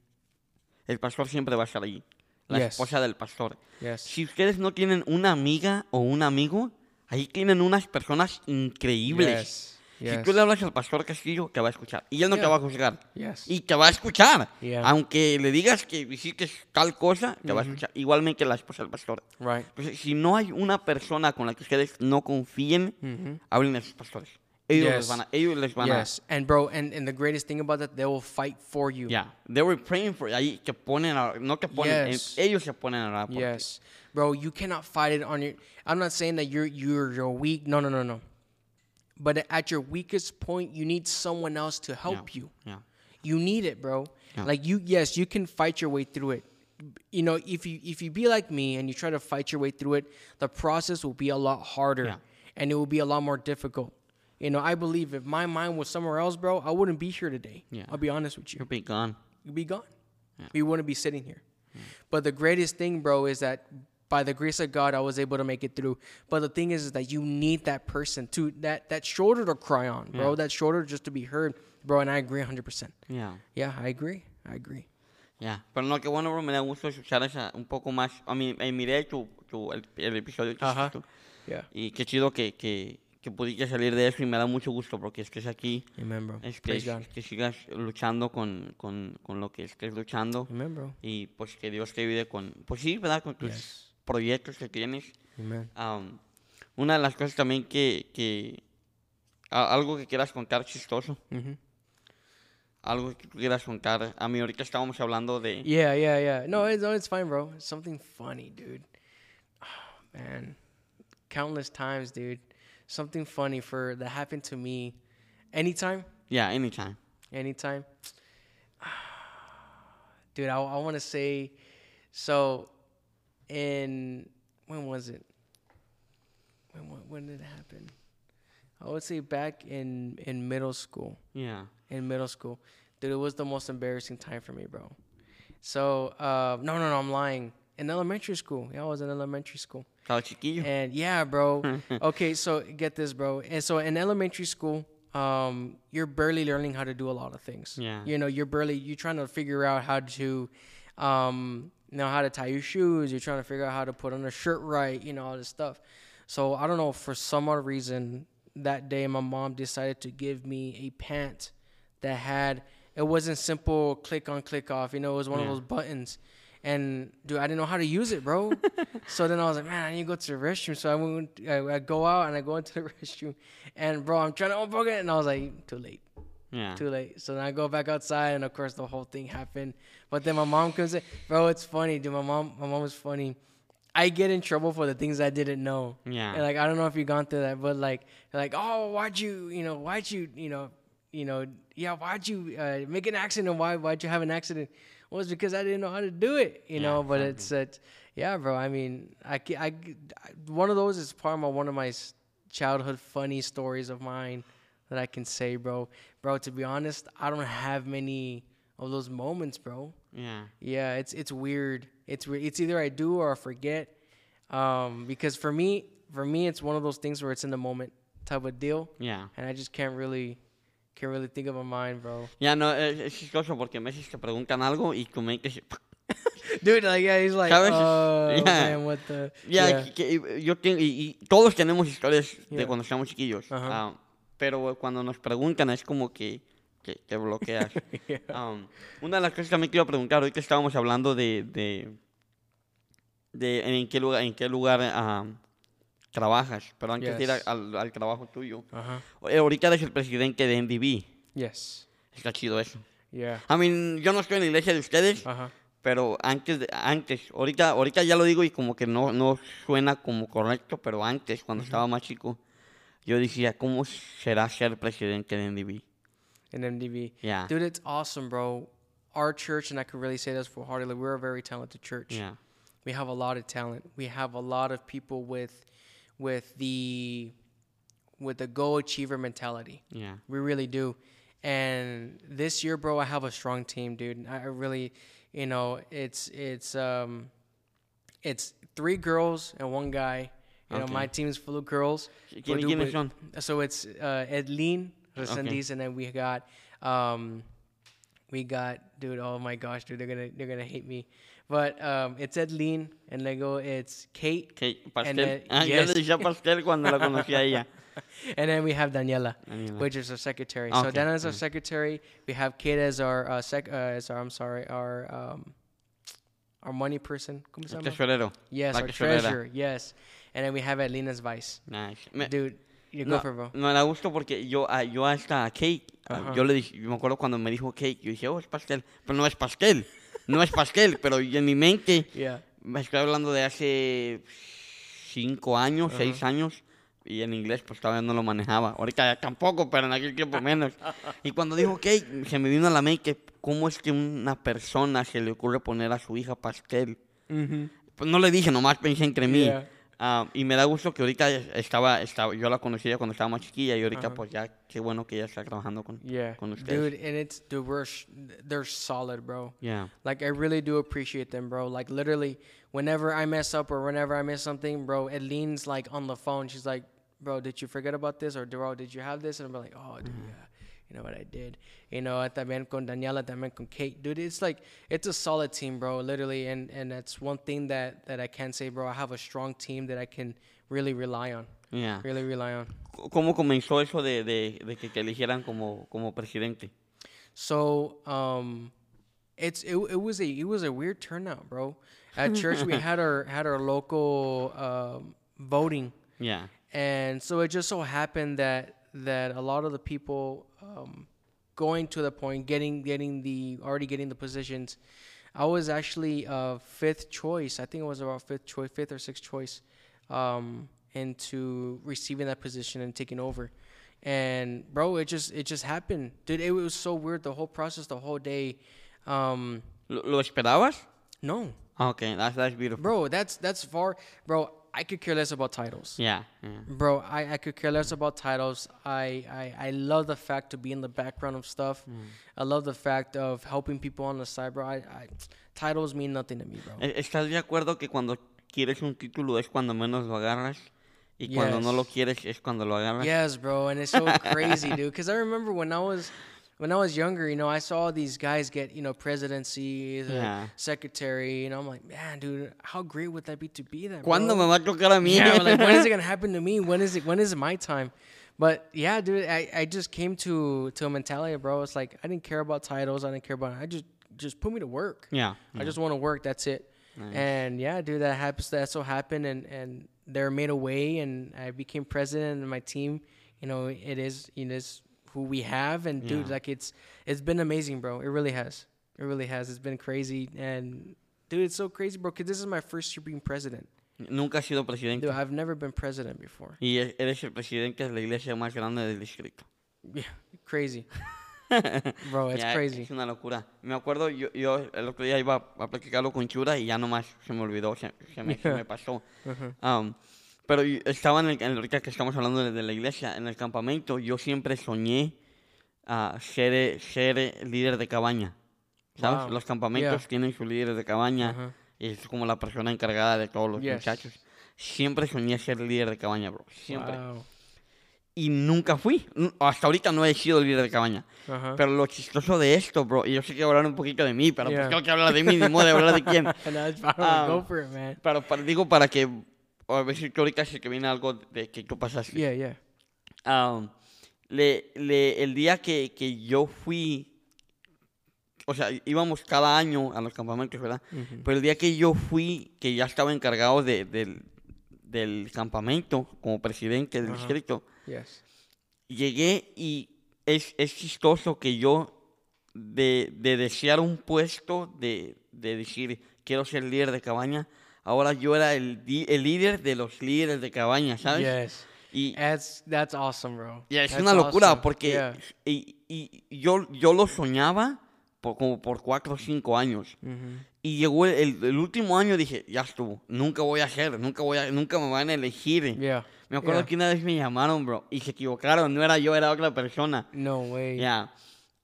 El pastor siempre va a estar ahí. La Yes. esposa del pastor. Yes. Si ustedes no tienen una amiga o un amigo, ahí tienen unas personas increíbles. Yes. Si tú le hablas al pastor Castillo, te va a escuchar. Y él no te va a juzgar. Yes. Y te va a escuchar. Yeah. Aunque le digas que visites tal cosa, te va a escuchar. Igualmente la esposa del pastor. Right. Entonces, si no hay una persona con la que ustedes no confíen, Mhm. hablen a sus pastores. Ellos les Yes. van a... Ellos les van Yes. And bro, and, and the greatest thing about that, they will fight for you. Yeah. They were praying for... Ahí que ponen... A, no que ponen... Eh, yes. ellos se ponen a orar por ti. Yes, bro. You cannot fight it on your. I'm not saying that you're you're you're weak. No, no, no, no. But at your weakest point, you need someone else to help you. Yeah. You need it, bro. Yeah. Like you, yes, you can fight your way through it. You know, if you if you be like me and you try to fight your way through it, the process will be a lot harder, Yeah. and it will be a lot more difficult. You know, I believe if my mind was somewhere else, bro, I wouldn't be here today. Yeah. I'll be honest with you You'll be gone. you'd be gone. We wouldn't be sitting here. But the greatest thing, bro, is that by the grace of God, I was able to make it through. But the thing is, is that you need that person to that that shoulder to cry on, bro. Yeah. That shoulder just to be heard, bro. And I agree 100. percent Yeah. Yeah, I agree. I agree. Ya, pero no, qué bueno, bro, me da gusto escuchar esa un poco más. A mí, eh, miré tu, tu, el, el episodio que Ajá. hiciste Yeah. y qué chido que, que, que pudiste salir de eso y me da mucho gusto porque estés aquí, Amen, bro. es que, God. que sigas luchando con, con, con lo que estés luchando y pues que Dios te ayude con, pues sí, ¿verdad? Con tus Yes. proyectos que tienes. Amen. Am, una de las cosas también que, que a- algo que quieras contar chistoso, Mhm. algo que quieras contar. A mí ahorita estábamos hablando de... Yeah, yeah, yeah. No, it's no, it's fine, bro. It's something funny, dude. Oh, man, countless times, dude. Something funny for that happened to me. Anytime, Yeah, anytime. anytime. Dude, I, I want to say, so, in when was it? When when- when did it happen? I would say back in in middle school Yeah. in middle school. Dude, it was the most embarrassing time for me, bro. So, uh, no, no, no, I'm lying. In elementary school. Yeah, I was in elementary school. Estaba chiquillo. And yeah, bro. okay, so get this, bro. And so in elementary school, um, you're barely learning how to do a lot of things. Yeah. You know, you're barely you're trying to figure out how to um know how to tie your shoes, you're trying to figure out how to put on a shirt right, you know, all this stuff. So I don't know, for some odd reason that day my mom decided to give me a pant that had it wasn't simple click on click off, you know, it was one of those buttons. And dude, I didn't know how to use it, bro. so then I was like, man, I need to go to the restroom. So I went, I, I go out and I go into the restroom, and bro, I'm trying to unplug it, and I was like, too late, Yeah. too late. So then I go back outside, and of course the whole thing happened. But then my mom comes in, bro. It's funny, dude. My mom, my mom was funny. I get in trouble for the things I didn't know. Yeah. And like I don't know if you've gone through that, but like like oh why'd you you know why'd you you know you know yeah why'd you uh, make an accident? Why why'd you have an accident? It's because I didn't know how to do it, you Yeah, know. But it's it's yeah, bro. I mean, I, I, one of those is part of my, one of my childhood funny stories of mine that I can say, bro. Bro, to be honest, I don't have many of those moments, bro. Yeah. Yeah, it's it's weird. It's it's either I do or I forget. Um, because for me, for me, it's one of those things where it's in the moment type of deal, Yeah. and I just can't really, can't really think of a mind, bro. Ya no, es, es chistoso porque a veces te preguntan algo y tu mente se... Dude, like yeah, he's like, Sabes? oh Yeah. man, what the? Yeah. que- que yo tengo, y, y todos tenemos historias de Yeah. cuando estamos chiquillos. Ajá. ah, pero cuando nos preguntan es como que, que te bloqueas. Yeah. Um, una de las cosas que me quiero preguntar, hoy que estábamos hablando de, de, de en qué lugar, en qué lugar um, trabajas, pero antes de ir a- Yes. al, al trabajo tuyo. Uh-huh. Eh, ahorita eres el presidente de NDB. Yes. Está chido eso. Yeah. I mean, yo no estoy en la iglesia de ustedes, pero antes, de- antes, ahorita, ahorita ya lo digo y como que no, no suena como correcto, pero antes, cuando estaba más chico, yo decía, ¿cómo será ser presidente de NDB? In MDV. Yeah. Dude, it's awesome, bro. Our church, and I can really say this full heartedly, we're a very talented church. Yeah. We have a lot of talent. We have a lot of people with with the with the goal achiever mentality. Yeah. We really do. And this year, bro, I have a strong team, dude. I really, you know, it's it's um it's three girls and one guy. You know, my team is full of girls. ¿Quién- But dude, quiénes but- So it's uh, Edlin Resendiz, and then we got um, we got dude. Oh my gosh, dude, they're gonna they're gonna hate me. But um, it's Edlene, and luego it's Kate, Que pastel. then- ah, Yo yes. le decía pastel cuando la conocí a ella. and then we have Daniela, Daniela. which is our secretary. So Daniela is our mm. secretary. We have Kate as our uh, sec. Uh, as our I'm sorry, our um, our money person. ¿Cómo se llama? tesorero. Yes, la our tesorera. treasurer. Yes, and then we have Edlene vice. Nice. Me- Dude, you no, go for it, bro. no, da gusto porque yo, a- yo hasta Kate, a- Ajá. yo le dije, yo me acuerdo cuando me dijo Kate, yo dije, oh, es pastel, pero no es pastel, no es pastel, pero en mi mente, Yeah. me estoy hablando de hace cinco años, seis años, y en inglés pues todavía no lo manejaba, ahorita tampoco, pero en aquel tiempo menos. Y cuando dijo Kate, se me vino a la mente, ¿cómo es que una persona se le ocurre poner a su hija pastel? Mm-hmm. Pues no le dije, nomás pensé entre mí. Yeah. Ah, y me da gusto que ahorita estaba, estaba, yo la conocía cuando estaba más chiquilla y ahorita Ajá. pues ya, qué bueno que ella está trabajando con, Yeah. con ustedes. Dude, and it's sh- they're solid, bro. Yeah. Like I really do appreciate them, bro. Like literally, whenever I mess up or whenever I miss something, bro, Edlene's like on the phone. She's like, "Bro, did you forget about this? Or bro, did you have this?" And I'm like, "Oh, dude, yeah." You know what I did. You know, también con Daniela, también con Kate, dude. It's like it's a solid team, bro. Literally, and and that's one thing that that I can say, bro. I have a strong team that I can really rely on. Yeah. Really rely on. ¿Cómo comenzó eso de, de, de que te eligieran como, como presidente? So um, it's it, it was a it was a weird turnout, bro. At church we had our had our local um, voting, Yeah. and so it just so happened that that a lot of the people um, going to the point getting getting the already getting the positions. I was actually uh, fifth choice. I think it was about fifth choice, fifth or sixth choice, um, into receiving that position and taking over. And bro, it just it just happened, dude. It was so weird. The whole process, the whole day. Um, ¿Lo, esperabas? no, Ah, Ok, that's, that's beautiful. bro, that's that's far, bro. I could care less about titles. Yeah. yeah. Bro, I, I could care less about titles. I, I, I love the fact to be in the background of stuff. Mm. I love the fact of helping people on the side, bro. I, I titles mean nothing to me, bro. ¿Estás de acuerdo que cuando quieres un título es cuando menos lo agarras? Y cuando no lo quieres es cuando lo agarras? Yes, bro, and it's so crazy, dude. Because I remember when I was when I was younger, you know, I saw these guys get you know presidency, the Yeah. secretary, you know. I'm like, man, dude, how great would that be to be that? ¿Cuándo me va a tocar a mí? Yeah, like when is it gonna happen to me? When is it? When is it my time? But yeah, dude, I, I just came to to a mentality, bro. It's like I didn't care about titles. I didn't care about. I just just put me to work. Yeah. I just want to work. That's it. And yeah, dude, that happens. That so happened, and and they're made a way, and I became president, and my team, you know, it is it is who we have, and dude, Yeah. like it's it's been amazing, bro. It really has. It really has. It's been crazy, and dude, it's so crazy, bro. Cause this is my first year being president. Nunca has sido presidente. Dude, I've never been president before. Y eres el presidente de la iglesia más grande del distrito. Yeah, crazy, bro. It's Ya, crazy. Es una locura. Me acuerdo, yo, yo el otro día iba a platicarlo con Chura y ya nomás se me olvidó, se, se me, se me pasó. Um, pero estaba en el, ahorita que estamos hablando de, la iglesia, en el campamento, yo siempre soñé a ser, eh, ser eh, líder de cabaña. ¿Sabes? Wow. Los campamentos Yeah. tienen su líder de cabaña Ajá. y es como la persona encargada de todos los Yes. muchachos. Siempre soñé ser líder de cabaña, bro. Siempre. Wow. Y nunca fui. Hasta ahorita no he sido líder de cabaña. Uh-huh. Pero lo chistoso de esto, bro, y yo sé que hablar un poquito de mí, pero Yeah. pues tengo que hablar de mí, ni modo de hablar de quién. Fine. Um, Go for it, man. Pero para- digo para que, a ver si que ahorita sé que viene algo de que tú pasaste. Yeah, yeah. Um, le, le- el día que, que yo fui, o sea, íbamos cada año a los campamentos, ¿verdad? Pero el día que yo fui, que ya estaba encargado de- del, del campamento como presidente del Ajá. distrito, Yes. llegué y es, es chistoso que yo de, de desear un puesto, de, de decir quiero ser líder de cabaña, ahora yo era el, el líder de los líderes de cabaña, ¿sabes? Yes. Y, That's that's awesome, bro. es That's una locura awesome. porque Yeah. y, y yo, yo lo soñaba por, como por cuatro o cinco años. Mhm. Y llegó el, el- el último año dije, ya estuvo, nunca voy a hacer, nunca voy a, nunca me van a elegir. Yeah. Me acuerdo que una vez me llamaron, bro, y se equivocaron, no era yo, era otra persona. No way. Ya.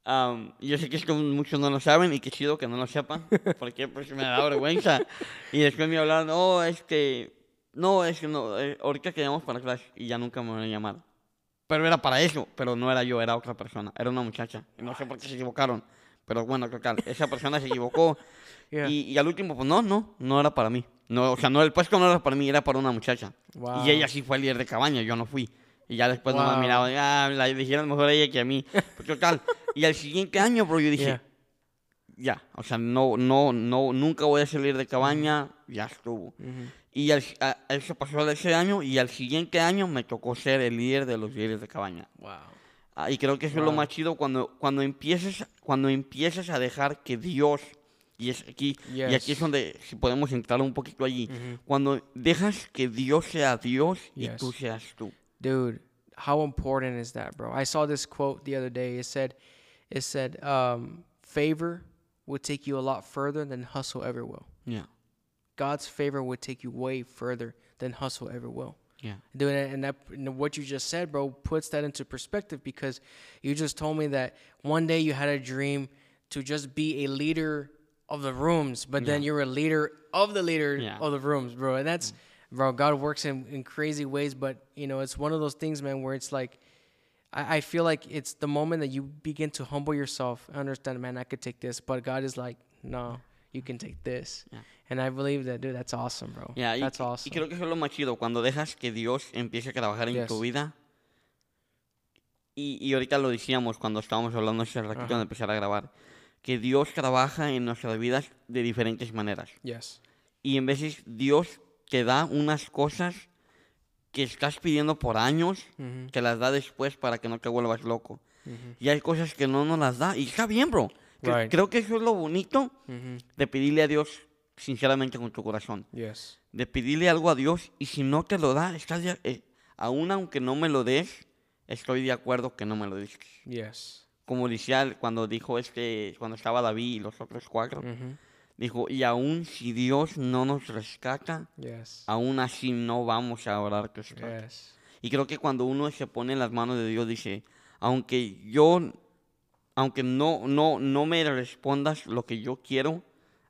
Am, yo sé que esto muchos no lo saben y qué chido que no lo sepan, porque pues me da vergüenza. Y después me hablaron, no, es que, no, es que no, eh, ahorita quedamos para clase y ya nunca me van a llamar. Pero era para eso, pero no era yo, era otra persona, era una muchacha. Y no sé por qué se equivocaron. Pero bueno, total, esa persona se equivocó. Yeah. Y, y al último, pues no, no, no era para mí. No, o sea, no, el puesto no era para mí, era para una muchacha. Wow. Y ella sí fue el líder de cabaña, yo no fui. Y ya después no Wow. me miraba, ah, la dijeron mejor a ella que a mí. Pues total. Y al siguiente año, bro, yo dije, Yeah. ya, o sea, no, no, no, nunca voy a líder de cabaña, ya estuvo. Mhm. Y al- a- eso pasó ese año y al siguiente año me tocó ser el líder de los líderes de cabaña. Wow. Ah, y creo que eso es lo Wow. más chido cuando, cuando, empiezas, cuando empiezas a dejar que Dios, y es aquí, y aquí es Yes. donde si podemos entrar un poquito allí, Mhm. cuando dejas que Dios sea Dios y Yes. tú seas tú. Dude, how important is that, bro? I saw this quote the other day. It said, it said, um, favor would take you a lot further than hustle ever will. Yeah, God's favor would take you way further than hustle ever will. yeah, Dude, and that and what you just said, bro, puts that into perspective because you just told me that one day you had a dream to just be a leader of the rooms, but then you're a leader of the leader Yeah. of the rooms, bro. And that's, bro, God works in, in crazy ways, but you know, it's one of those things, man, where it's like, I, I feel like it's the moment that you begin to humble yourself. I understand, man, I could take this, but God is like, no, you can take this. Yeah. And I believe that, dude, that's awesome, bro. Yeah, that's y- awesome. y creo que eso es lo más chido, cuando dejas que Dios empiece a trabajar en Yes. tu vida. Y, y ahorita lo decíamos cuando estábamos hablando hace ratito Ajá. de empezar a grabar, que Dios trabaja en nuestras vidas de diferentes maneras. yes. Y en veces Dios te da unas cosas que estás pidiendo por años, hmm te las da después para que no te vuelvas loco. hmm Y hay cosas que no nos las da y está bien, bro. Right. Creo que eso es lo bonito hmm de pedirle a Dios sinceramente con tu corazón. Yes. De pedirle algo a Dios y si no te lo da, estás de- eh, aún aunque no me lo des, estoy de acuerdo que no me lo des. Yes. Como decía cuando dijo este, cuando estaba David y los otros cuatro, dijo, y aún si Dios no nos rescata, Yes. aún así no vamos a orar que. Yes. Y creo que cuando uno se pone en las manos de Dios, dice, aunque yo, aunque no, no, no me respondas lo que yo quiero,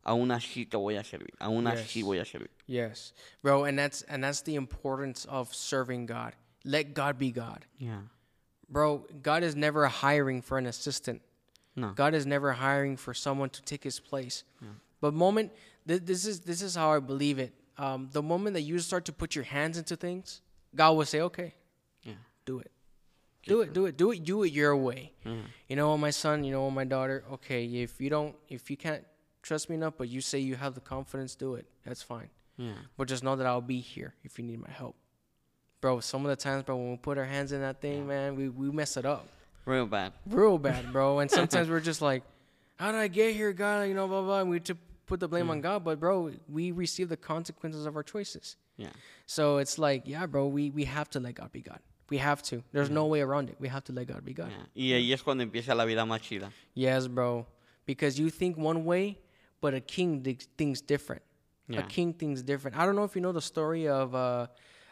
aún así te voy a servir, aún así Yes. voy a servir. Yes. Bro, and that's and that's the importance of serving God. Let God be God. Yeah. Bro, God is never hiring for an assistant. No. God is never hiring for someone to take his place. But moment th- this is this is how I believe it. Um, the moment that you start to put your hands into things, God will say, "Okay, Yeah. do it, do it, do it, do it, do it your way." Mhm. You know, my son, you know, my daughter. Okay, if you don't, if you can't trust me enough, but you say you have the confidence, do it. That's fine. Yeah. But just know that I'll be here if you need my help. Bro, some of the times, bro, when we put our hands in that thing, man, we, we mess it up Real bad. real bad, bro. And sometimes we're just like, how did I get here, God? You know, blah, blah. And we to put the blame on God. But, bro, we receive the consequences of our choices. Yeah. So it's like, yeah, bro, we, we have to let God be God. We have to. There's no way around it. We have to let God be God. yeah. Y ahí es cuando empieza la vida más chida. Yes, bro. Because you think one way, but a king di- thinks different. Yeah. A king thinks different. I don't know if you know the story of, uh,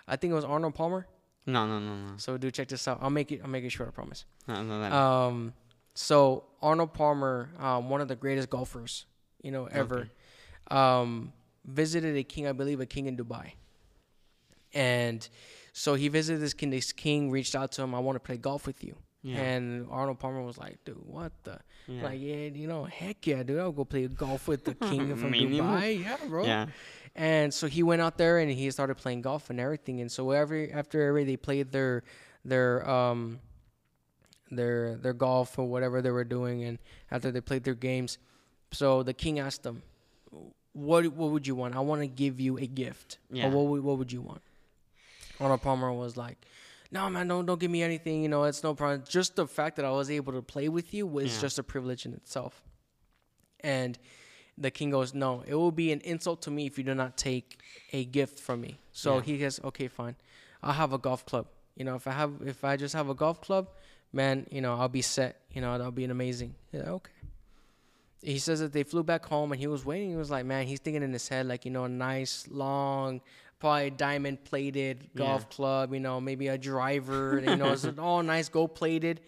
I think it was Arnold Palmer. No, no, no, no. So do check this out. I'll make it. I'll make it short. I promise. No, no, dale. Um, so Arnold Palmer, um, one of the greatest golfers, you know, ever, um, visited a king, I believe, a king in Dubai. And so he visited this king. This king reached out to him. I want to play golf with you. Yeah. And Arnold Palmer was like, "Dude, what the? Yeah. Like, yeah, you know, heck yeah, dude, I'll go play golf with the king from Dubai, yeah, bro." yeah. And so he went out there and he started playing golf and everything. And so every after every they played their their um their their golf or whatever they were doing, and after they played their games, so the king asked them, "What what would you want? I want to give you a gift. Yeah. Or what would what would you want?" Arnold Palmer was like. No man, don't don't give me anything. You know, it's no problem. Just the fact that I was able to play with you was Yeah. just a privilege in itself. And the king goes, No, it will be an insult to me if you do not take a gift from me. So Yeah. he says, Okay, fine. I'll have a golf club. You know, if I have if I just have a golf club, man, you know, I'll be set. You know, that'll be an amazing. Yeah, okay. He says that they flew back home and he was waiting. He was like, man, he's thinking in his head, like, you know, a nice, long, probably diamond plated golf Yeah. club, you know, maybe a driver, you know, it's all nice, gold plated.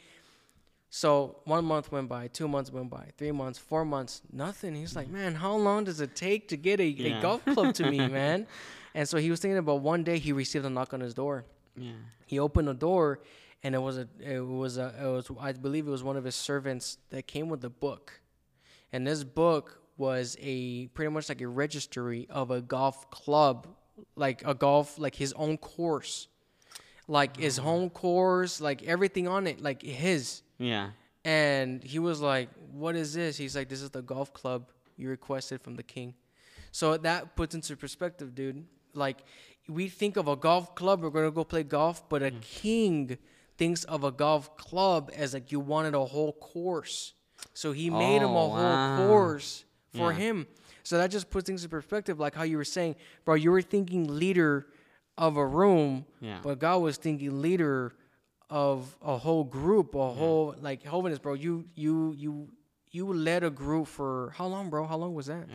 So one month went by, two months went by, three months, four months, nothing. He's like, man, how long does it take to get a, Yeah. a golf club to me, man? And so he was thinking about one day he received a knock on his door. Yeah. He opened the door, and it was a, it was a, it was, I believe it was one of his servants that came with a book, and this book was a pretty much like a registry of a golf club, like a golf like his own course, like his oh. home course, like everything on it, like his. Yeah. And he was like, "What is this?" He's like, "This is the golf club you requested from the king." So that puts into perspective, dude. Like we think of a golf club, we're gonna go play golf, but a hmm. king thinks of a golf club as like you wanted a whole course. So he made him a Oh, whole wow. course for Yeah. him. So that just puts things in perspective, like how you were saying, bro. You were thinking leader of a room, Yeah. but God was thinking leader of a whole group, a whole like holiness, bro. You you you you led a group for how long, bro? How long was that?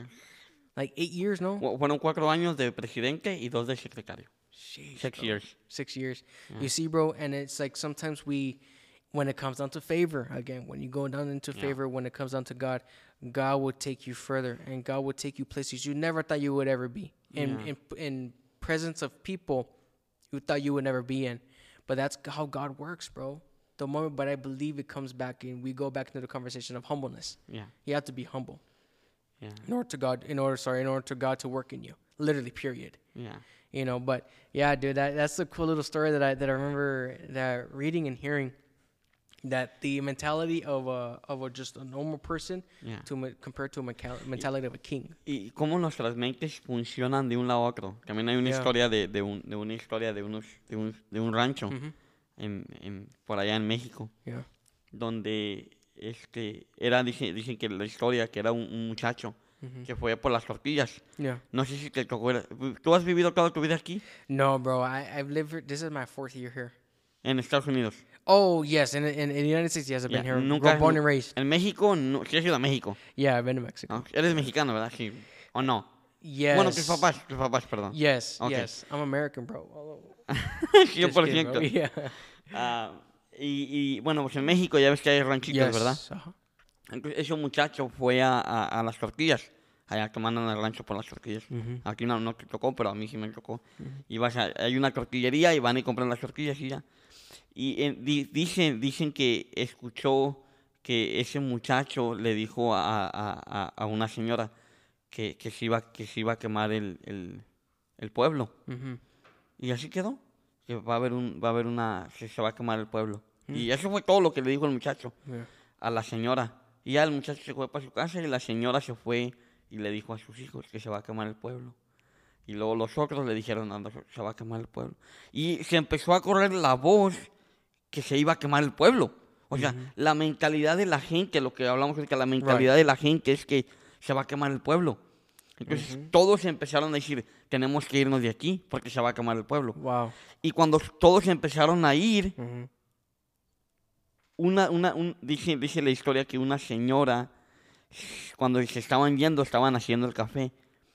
Like eight years, no? Fu- Fueron cuatro años de presidente y dos de secretario. Six bro. years. Six years. You see, bro, and it's like sometimes we, when it comes down to favor, again, when you go down into favor, when it comes down to God, God will take you further, and God will take you places you never thought you would ever be. In in in presence of people you thought you would never be in. But that's how God works, bro. The moment, but I believe it comes back in. We go back into the conversation of humbleness. Yeah. You have to be humble Yeah. in order to God, in order, sorry, in order to God to work in you. Literally, period Yeah. you know but yeah dude that that's a cool little story that i that i remember that reading and hearing that the mentality of a of a just a normal person Yeah. to compared to a mentality of a king Y cómo nuestras mentes funcionan de un lado a otro. También hay una Yeah. historia de, de, un, de una historia de unos de un, de un rancho en, en, por allá en México yeah donde este era dice, dicen que la historia que era un, un muchacho que fue por las tortillas. yeah No sé si te tocó. ¿Tú has vivido toda tu vida aquí no bro i i've lived this is my fourth year here en Estados Unidos? Oh yes in in, in the united states yes i've been Ya, here nunca born and raised En México, no, sí ido a México. yeah i've been to mexico ¿no? Eres mexicano, ¿verdad? Sí. ¿O no? yes Bueno, tus papás, tus papás, perdón. yes Okay. yes i'm american bro Although- 100%. Just kidding, bro. yeah Ah, y, y, bueno, pues en México ya ves que hay ranchitos, yes ¿verdad? uh-huh. Entonces ese muchacho fue a, a, a las tortillas, allá que mandan al rancho por las tortillas. Aquí no, no te tocó, pero a mí sí me tocó. Y vas a, hay una tortillería y van y compran las tortillas y ya. Y eh, di- dicen, dicen que escuchó que ese muchacho le dijo a, a, a, una señora que, que, se iba, que se iba a quemar el, el, el pueblo. Mhm. Y así quedó. Que va a haber un, va a haber una, que se va a quemar el pueblo. Y eso fue todo lo que le dijo el muchacho yeah a la señora. Y ya el muchacho se fue para su casa y la señora se fue y le dijo a sus hijos que se va a quemar el pueblo. Y luego los otros le dijeron, "No, no, se va a quemar el pueblo. Y se empezó a correr la voz que se iba a quemar el pueblo. O sea, la mentalidad de la gente, lo que hablamos ahorita, la mentalidad de la gente es que se va a quemar el pueblo. Entonces todos empezaron a decir, tenemos que irnos de aquí porque se va a quemar el pueblo. wow Y cuando todos empezaron a ir, una, una, un- dice, dice la historia que una señora, cuando se estaban yendo, estaban haciendo el café.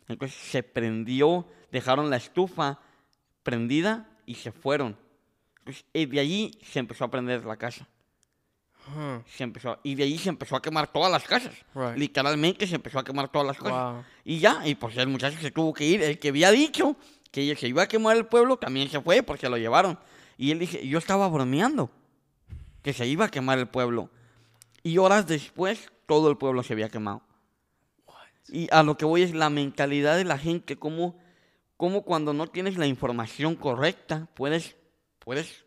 Entonces se prendió, dejaron la estufa prendida y se fueron. Y de allí se empezó a prender la casa. Huh. Se empezó, y de allí se empezó a quemar todas las casas. Right. Literalmente se empezó a quemar todas las casas. Wow. Y ya, y pues el muchacho se tuvo que ir. El que había dicho que se iba a quemar el pueblo también se fue porque lo llevaron. Y él dice, yo estaba bromeando que se iba a quemar el pueblo. Y horas después todo el pueblo se había quemado. Y a lo que voy es la mentalidad de la gente, cómo, cómo cuando no tienes la información correcta puedes, puedes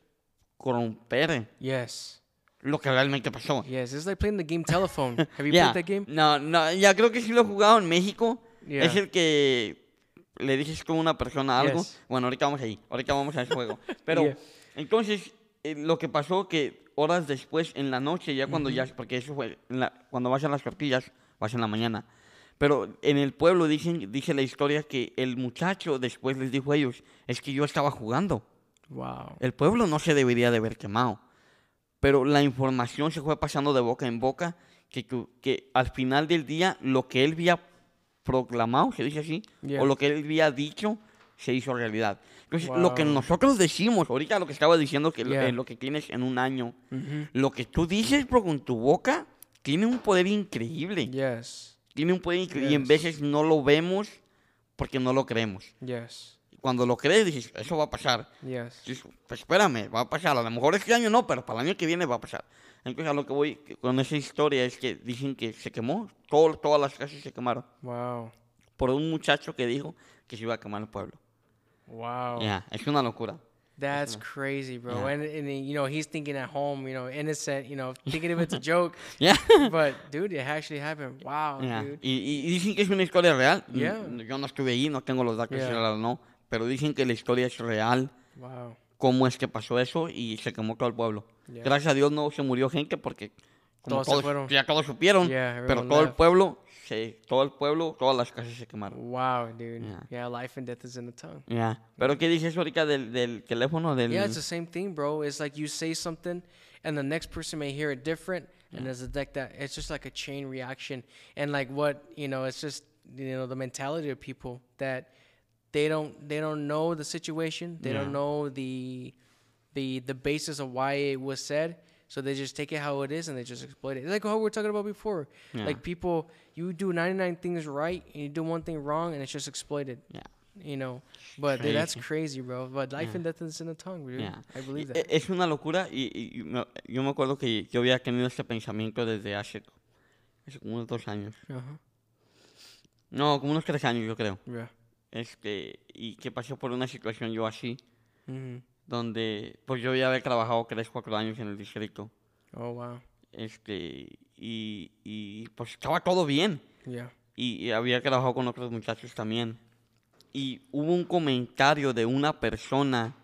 corromper Yes. lo que realmente pasó. Yes. It's like playing the game telephone. Have you Ya, played that game? No, no, ya creo que sí lo he jugado en México. Yeah. Es el que le dices a una persona algo. Yes. Bueno, ahorita vamos ahí, ahorita vamos a ese juego. Pero Yeah. entonces, eh, lo que pasó que horas después, en la noche, ya cuando ya, porque eso fue, la- cuando vas a las tortillas, vas en la mañana. Pero en el pueblo dicen, dice la historia que el muchacho después les dijo a ellos, es que yo estaba jugando. Wow. El pueblo no se debería de haber quemado. Pero la información se fue pasando de boca en boca que, que, que al final del día lo que él había proclamado, se dice así, Yeah. o lo que él había dicho, se hizo realidad. Entonces, lo que Wow. nosotros decimos, ahorita lo que estaba diciendo, que lo- Yeah. eh, lo que tienes en un año, Mhm. lo que tú dices pero con tu boca, tiene un poder increíble. Yes. Tiene un poder increíble. Y en Yes. veces no lo vemos porque no lo creemos. Yes. Cuando lo crees, dices, eso va a pasar. Yes. Dices, pues espérame, va a pasar. A lo mejor este año no, pero para el año que viene va a pasar. Entonces, a lo que voy con esa historia es que dicen que se quemó todo- todas las casas se quemaron. Wow. Por un muchacho que dijo que se iba a quemar el pueblo. Wow. Ya, es una locura. That's crazy, bro. Yeah. And, and you know, he's thinking at home, you know, innocent, you know, thinking if it's a joke. Ya. but dude, it actually happened. Wow, Ya. dude. Y, y- dicen que es una historia real. Yeah. Yo no estuve allí, no tengo los datos Yeah. no. Pero dicen que la historia es real. Wow. Cómo es que pasó eso y se quemó todo el pueblo. Yeah. Gracias a Dios no se murió gente porque como Todos todos, ya todos supieron. Yeah, pero todo el left. pueblo, se, todo el pueblo, todas las casas se quemaron. Wow, dude. Yeah. Yeah. life and death is in the tongue. Ya. Pero ¿qué dices ahorita del, del teléfono? Del... Yeah, it's the same thing, bro. It's like you say something, and the next person may hear it different, and there's a deck that it's just like a chain reaction, and like what you know, it's just you know the mentality of people that they don't they don't know the situation, they Yeah. don't know the the the basis of why it was said. So they just take it how it is and they just exploit it. Like how we were talking about before. Yeah. Like people, you do 99 things right and you do one thing wrong and it's just exploited. Yeah. You know, but dude, that's Crazy. crazy, bro. But life Yeah. and death is in the tongue, dude. Yeah. I believe that. Es una locura y, y- yo me acuerdo que yo había tenido este pensamiento desde hace, hace como unos dos años. Uh-huh. No, como unos tres años yo creo. Yeah. Este, y que pasé por una situación yo así, hmm donde pues yo ya había trabajado tres, cuatro años en el distrito. Oh wow. Este, y, y pues estaba todo bien. Yeah. Y, y había trabajado con otros muchachos también. Y hubo un comentario de una persona,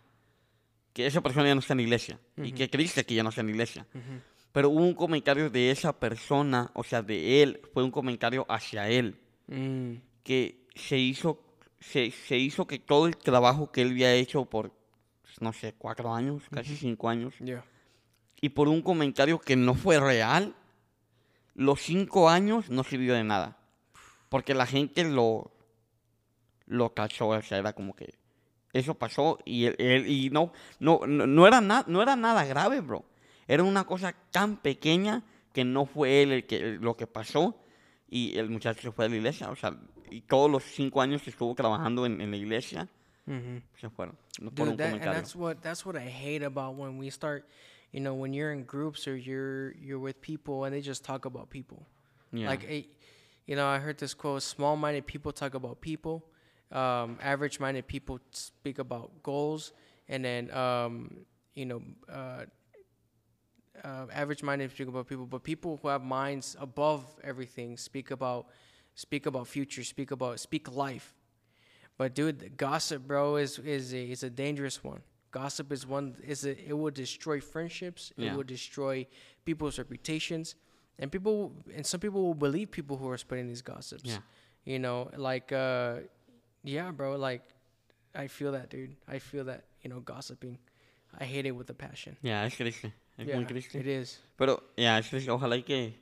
que esa persona ya no está en la iglesia. Y que triste que ya no está en la iglesia. Mhm. Pero hubo un comentario de esa persona, o sea, de él, fue un comentario hacia él, Mm. que se hizo, se, se hizo que todo el trabajo que él había hecho por, no sé, cuatro años, casi cinco años, Yeah. y por un comentario que no fue real, los cinco años no sirvió de nada. Porque la gente lo, lo cachó, o sea, era como que eso pasó y, él, él- y no, no, no, no era na- no era nada grave, bro. Era una cosa tan pequeña que no fue él el que, lo que pasó y el muchacho se fue de la iglesia. O sea, y todos los cinco años que estuvo trabajando en, en la iglesia Mm-hmm. se fueron. No Dude, that, and that's what that's what I hate about when we start, you know, when you're in groups or you're you're with people and they just talk about people. Yeah. Like, eh, you know, I heard this quote: "Small-minded people talk about people, um, average-minded people speak about goals, and then, um, you know, uh, uh, average-minded speak about people, but people who have minds above everything speak about speak about future, speak about speak life." But dude, the gossip, bro, is is a, is a dangerous one. Gossip is one is a, it will destroy friendships. It Yeah. will destroy people's reputations, and people and some people will believe people who are spreading these gossips. Yeah. You know, like uh, yeah, bro. Like I feel that, dude. I feel that. You know, gossiping. I hate it with a passion. Ya, es triste. Es yeah, muy triste. it is. Pero, ya, es triste. Ojalá y que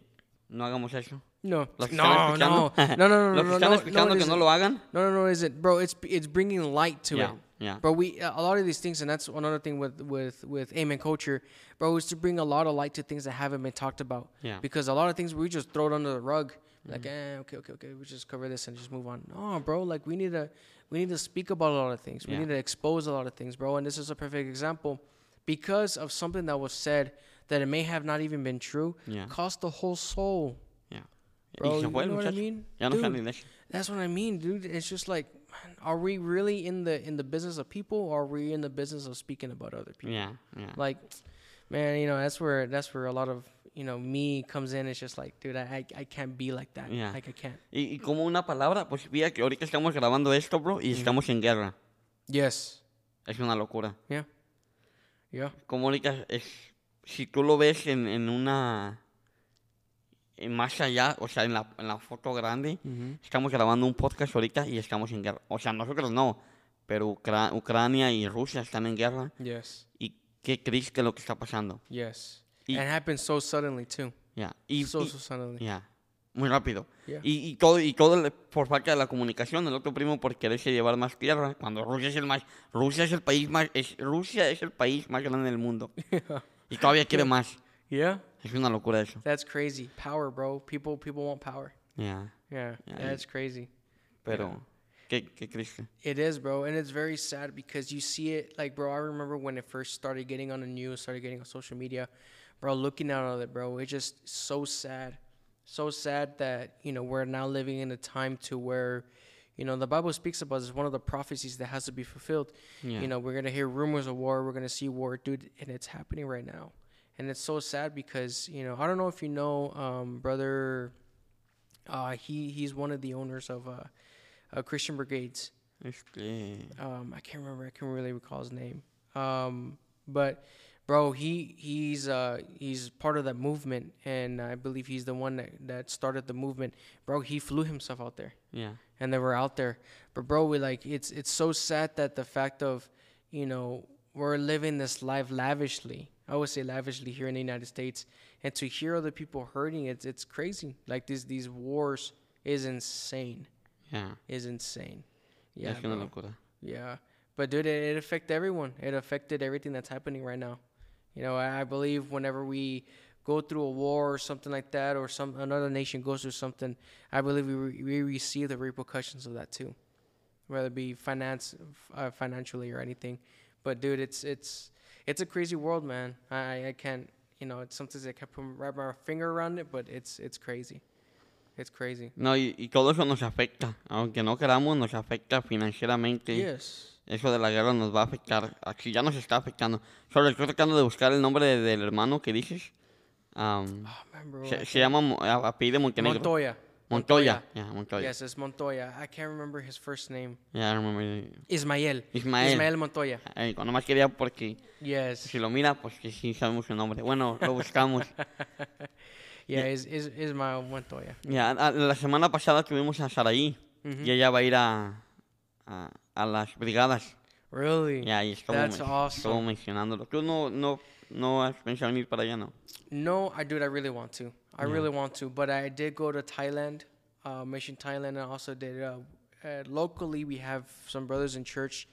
no hagamos eso. No, Los que no, están no, no, no, no, no, que están no, escuchando no, it que no lo hagan. No, no, no, isn't, bro. It's it's bringing light to Yeah, it. yeah. Bro, we a lot of these things, and that's another thing with with with Amen culture, bro, is to bring a lot of light to things that haven't been talked about. Yeah. Because a lot of things we just throw it under the rug, like, eh, okay, okay, okay, we just cover this and just move on. No, bro, like we need to we need to speak about a lot of things. We Yeah. need to expose a lot of things, bro. And this is a perfect example, because of something that was said that it may have not even been true, Yeah. cost the whole soul. Bro, you know what I mean? Ya no está en la Dude. That's what I mean, dude. It's just like, man, are we really in the in the business of people, or are we in the business of speaking about other people? Yeah, ya. Like, man, you know, that's where that's where a lot of you know me comes in. It's just like, dude, I I, I can't be like that. Yeah. Like I can't. Y, y como una palabra, pues mira que ahorita estamos grabando esto, bro, y mm-hmm. estamos en guerra. Yes. Es una locura. Yeah. Yeah. Como ahorita es, si tú lo ves en, en una, más allá, o sea, en la, en la foto grande, Mm-hmm. estamos grabando un podcast ahorita y estamos en guerra. O sea, nosotros no, pero Ucra- Ucrania y Rusia están en guerra. Yes. ¿Y qué es lo que está pasando? Yes. Y- and it happened so suddenly too. Ya. Y, so y- so suddenly. ya. Muy rápido. Yeah. Y, y todo, y todo por falta de la comunicación. El otro primo por quererse llevar más tierra. Cuando Rusia es el más, Rusia es el país más, es, Rusia es el país más grande del mundo. Y todavía quiere más. Yeah. Es una locura eso. That's crazy. Power, bro. People people want power. Ya. Yeah. Yeah, That's crazy. Pero, ¿qué, qué crees? It is, bro, and it's very sad because you see it. Like, bro, I remember when it first started getting on the news, started getting on social media, bro. Looking at all of it, bro, it's just so sad, So sad that you know we're now living in a time to where, you know, the Bible speaks about this. One of the prophecies that has to be fulfilled. Yeah. You know, we're gonna hear rumors of war. We're gonna see war, dude, and it's happening right now. And it's so sad because you know I don't know if you know, um, brother. Uh, he he's one of the owners of uh, uh Christian Brigades. Um, I can't remember. I can't really recall his name. Um, but bro, he he's uh he's part of that movement, and I believe he's the one that that started the movement. Bro, he flew himself out there yeah. and they were out there. But bro, we like it's it's so sad that the fact of, you know, we're living this life lavishly. I would say lavishly here in the United States, and to hear other people hurting, it's it's crazy. Like these these wars is insane. Yeah. Is insane. Yeah, es una locura. Yeah, but dude, it, it affected everyone. It affected everything that's happening right now. You know, I, I believe whenever we go through a war or something like that, or some another nation goes through something, I believe we re- we receive the repercussions of that too, whether it be finance, uh, financially or anything. But dude, it's it's it's a crazy world, man. I I- can't, you know, it's something I can't put wrap my finger around it, but it's it's crazy. It's crazy. No, y, y todo eso nos afecta. Aunque no queramos, nos afecta financieramente. Yes. Eso de la guerra nos va a afectar. Aquí ya nos está afectando. Solo estoy tratando de buscar el nombre de- del hermano que dices. Am, Oh man, bro. Se, se llama a- apellido Montenegro. Montoya. Montoya. Yeah, Montoya. Yes, it's Montoya. I can't remember his first name. Yeah, I remember. Ismael. Ismael. Ismael Montoya. Eh, nomás quería porque Yes. si lo mira, pues que sí sabemos su nombre. Bueno, lo buscamos. Yeah, is is Ismael Montoya. Ya, a- la semana pasada tuvimos a Saraí y ella va a ir a, a, a las brigadas. Really? Ya, y estuvo, That's men- awesome. estuvo mencionándolo. Tú no, no, no en ir para allá, ¿no? No, I do. I really want to. I really want to. But I did go to Thailand, uh, Mission Thailand, and I also did. Uh, uh, locally, we have some brothers in church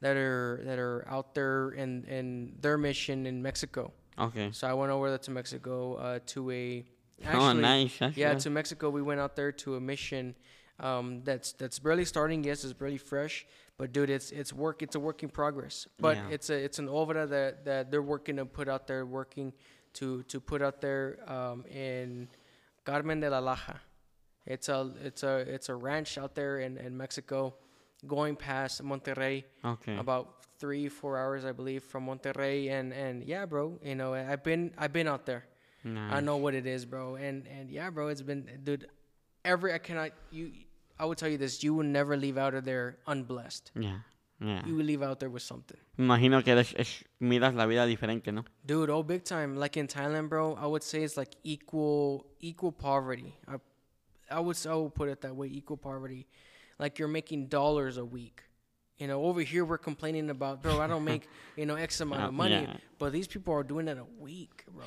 that are that are out there in in their mission in Mexico. Ok. So I went over there to Mexico uh, to a. oh, nice. that's Yeah, good. to Mexico. We went out there to a mission um, that's that's barely starting. Yes, it's barely fresh, but dude, it's it's work. It's a work in progress. But Yeah. it's a it's an obra that that they're working to put out there, working to to put out there um, in Carmen de la Laja. It's a it's a it's a ranch out there in, in Mexico, going past Monterrey Ok. about three four hours I believe from Monterrey and and yeah, bro. You know I've been I've been out there. I know what it is, bro. And and yeah, bro, it's been dude. Every I cannot you. I will tell you this: you will never leave out of there unblessed. Ya, ya. You will leave out there with something, Me imagino que eres, es, miras la vida diferente, ¿no? dude. Oh, big time. Like in Thailand, bro. I would say it's like equal equal poverty. I, I would would put it that way: equal poverty. Like you're making dollars a week. You know, over here we're complaining about, bro. I don't make you know X amount of Uh, money, yeah. but these people are doing it a week, bro.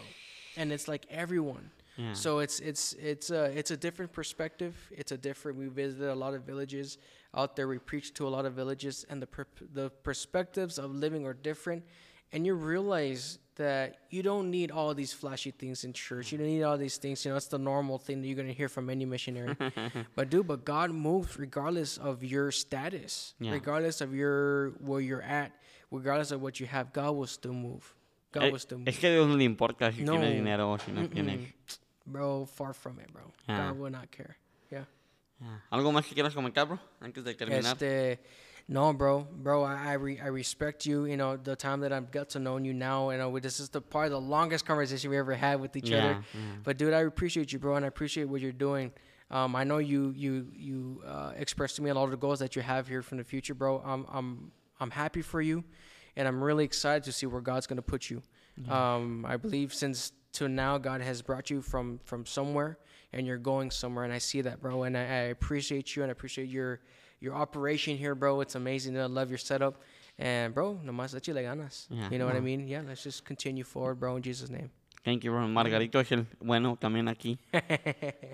And it's like everyone. Yeah. So it's it's it's a it's a different perspective. It's a different. We visited a lot of villages out there. We preached to a lot of villages, and the per, the perspectives of living are different. And you realize that you don't need all these flashy things in church. You don't need all these things. You know, it's the normal thing that you're gonna hear from any missionary. but dude, but God moves regardless of your status, Yeah. regardless of your where you're at, regardless of what you have. God will still move. God Eh, will still move. es que Dios no le importa si No. tienes dinero o si no tienes. Bro, far from it, bro. Ah. God will not care. Yeah. Ya. ¿Algo más que quieras comentar, bro? Antes de terminar. Este, no, bro, bro, I I, re, I respect you. You know the time that I've got to know you now. You know this is the probably the longest conversation we ever had with each Yeah, other. yeah. But dude, I appreciate you, bro, and I appreciate what you're doing. Um, I know you you you uh, expressed to me a lot of the goals that you have here from the future, bro. I'm I'm I'm happy for you, and I'm really excited to see where God's gonna put you. Um, I believe since to now, God has brought you from from somewhere, and you're going somewhere, and I see that, bro. And I, I appreciate you, and I appreciate your your operation here, bro. It's amazing. I love your setup, and bro, nomás échale ganas. Yeah, you know what I mean? Yeah, let's just continue forward, bro, in Jesus' name. Thank you, bro. Margarito es el bueno también aquí.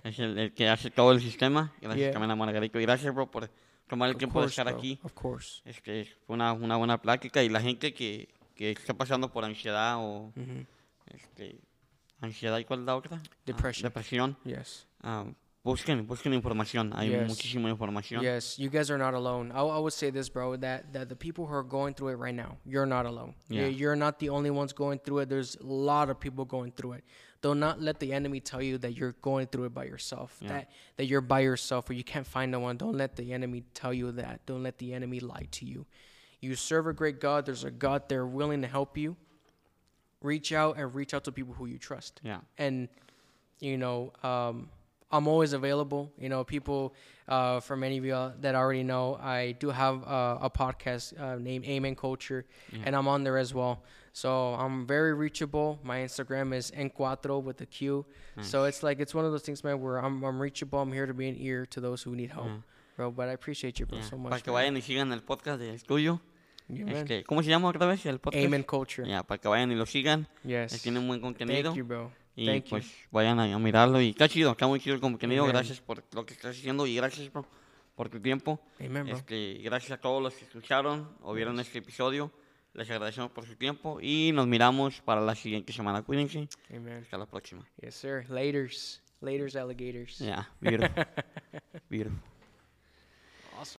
es el, el que hace todo el sistema. Gracias Yeah. también a Margarito. Y gracias, bro, por tomar el Of tiempo de estar bro. aquí. Of course. Este, fue una, una buena plática. Y la gente que, que está pasando por ansiedad o Mhm. este, ansiedad y cuál es la otra? Ah, Depression. depresión. Yes. Ah, busquen, busquen información. Hay Yes. muchísima información. Yes, you guys are not alone. I, I would say this, bro, that, that the people who are going through it right now, you're not alone. Yeah. You- You're not the only ones going through it. There's a lot of people going through it. Do not let the enemy tell you that you're going through it by yourself. Yeah. That that you're by yourself or you can't find no one. Don't let the enemy tell you that. Don't let the enemy lie to you. You serve a great God. There's a God there willing to help you. Reach out and reach out to people who you trust. Yeah. and you know um, i'm always available. You know people uh, for many of you that already know i do have uh, a podcast uh, named amen culture and i'm on there as well. So i'm very reachable. My instagram is n4 with a q. So it's like it's one of those things man where i'm, I'm reachable. I'm here to be an ear to those who need help. Bro but i appreciate you bro Yeah. so Para much que vayan y sigan el podcast de. Yeah. Este, ¿Cómo se llama otra vez el podcast? amen culture Ya, para que vayan y lo sigan. yes Tiene un buen contenido. thank you bro Y thank you pues vayan a, mirarlo. Y está chido, está muy chido el contenido. Amen. Gracias por lo que estás haciendo y gracias bro, por tu tiempo. amen bro Este, gracias a todos los que escucharon o vieron este episodio. Les agradecemos por su tiempo y nos miramos para la siguiente semana. Cuídense. amen Hasta la próxima. yes sir laters laters alligators Yeah, beautiful. beautiful.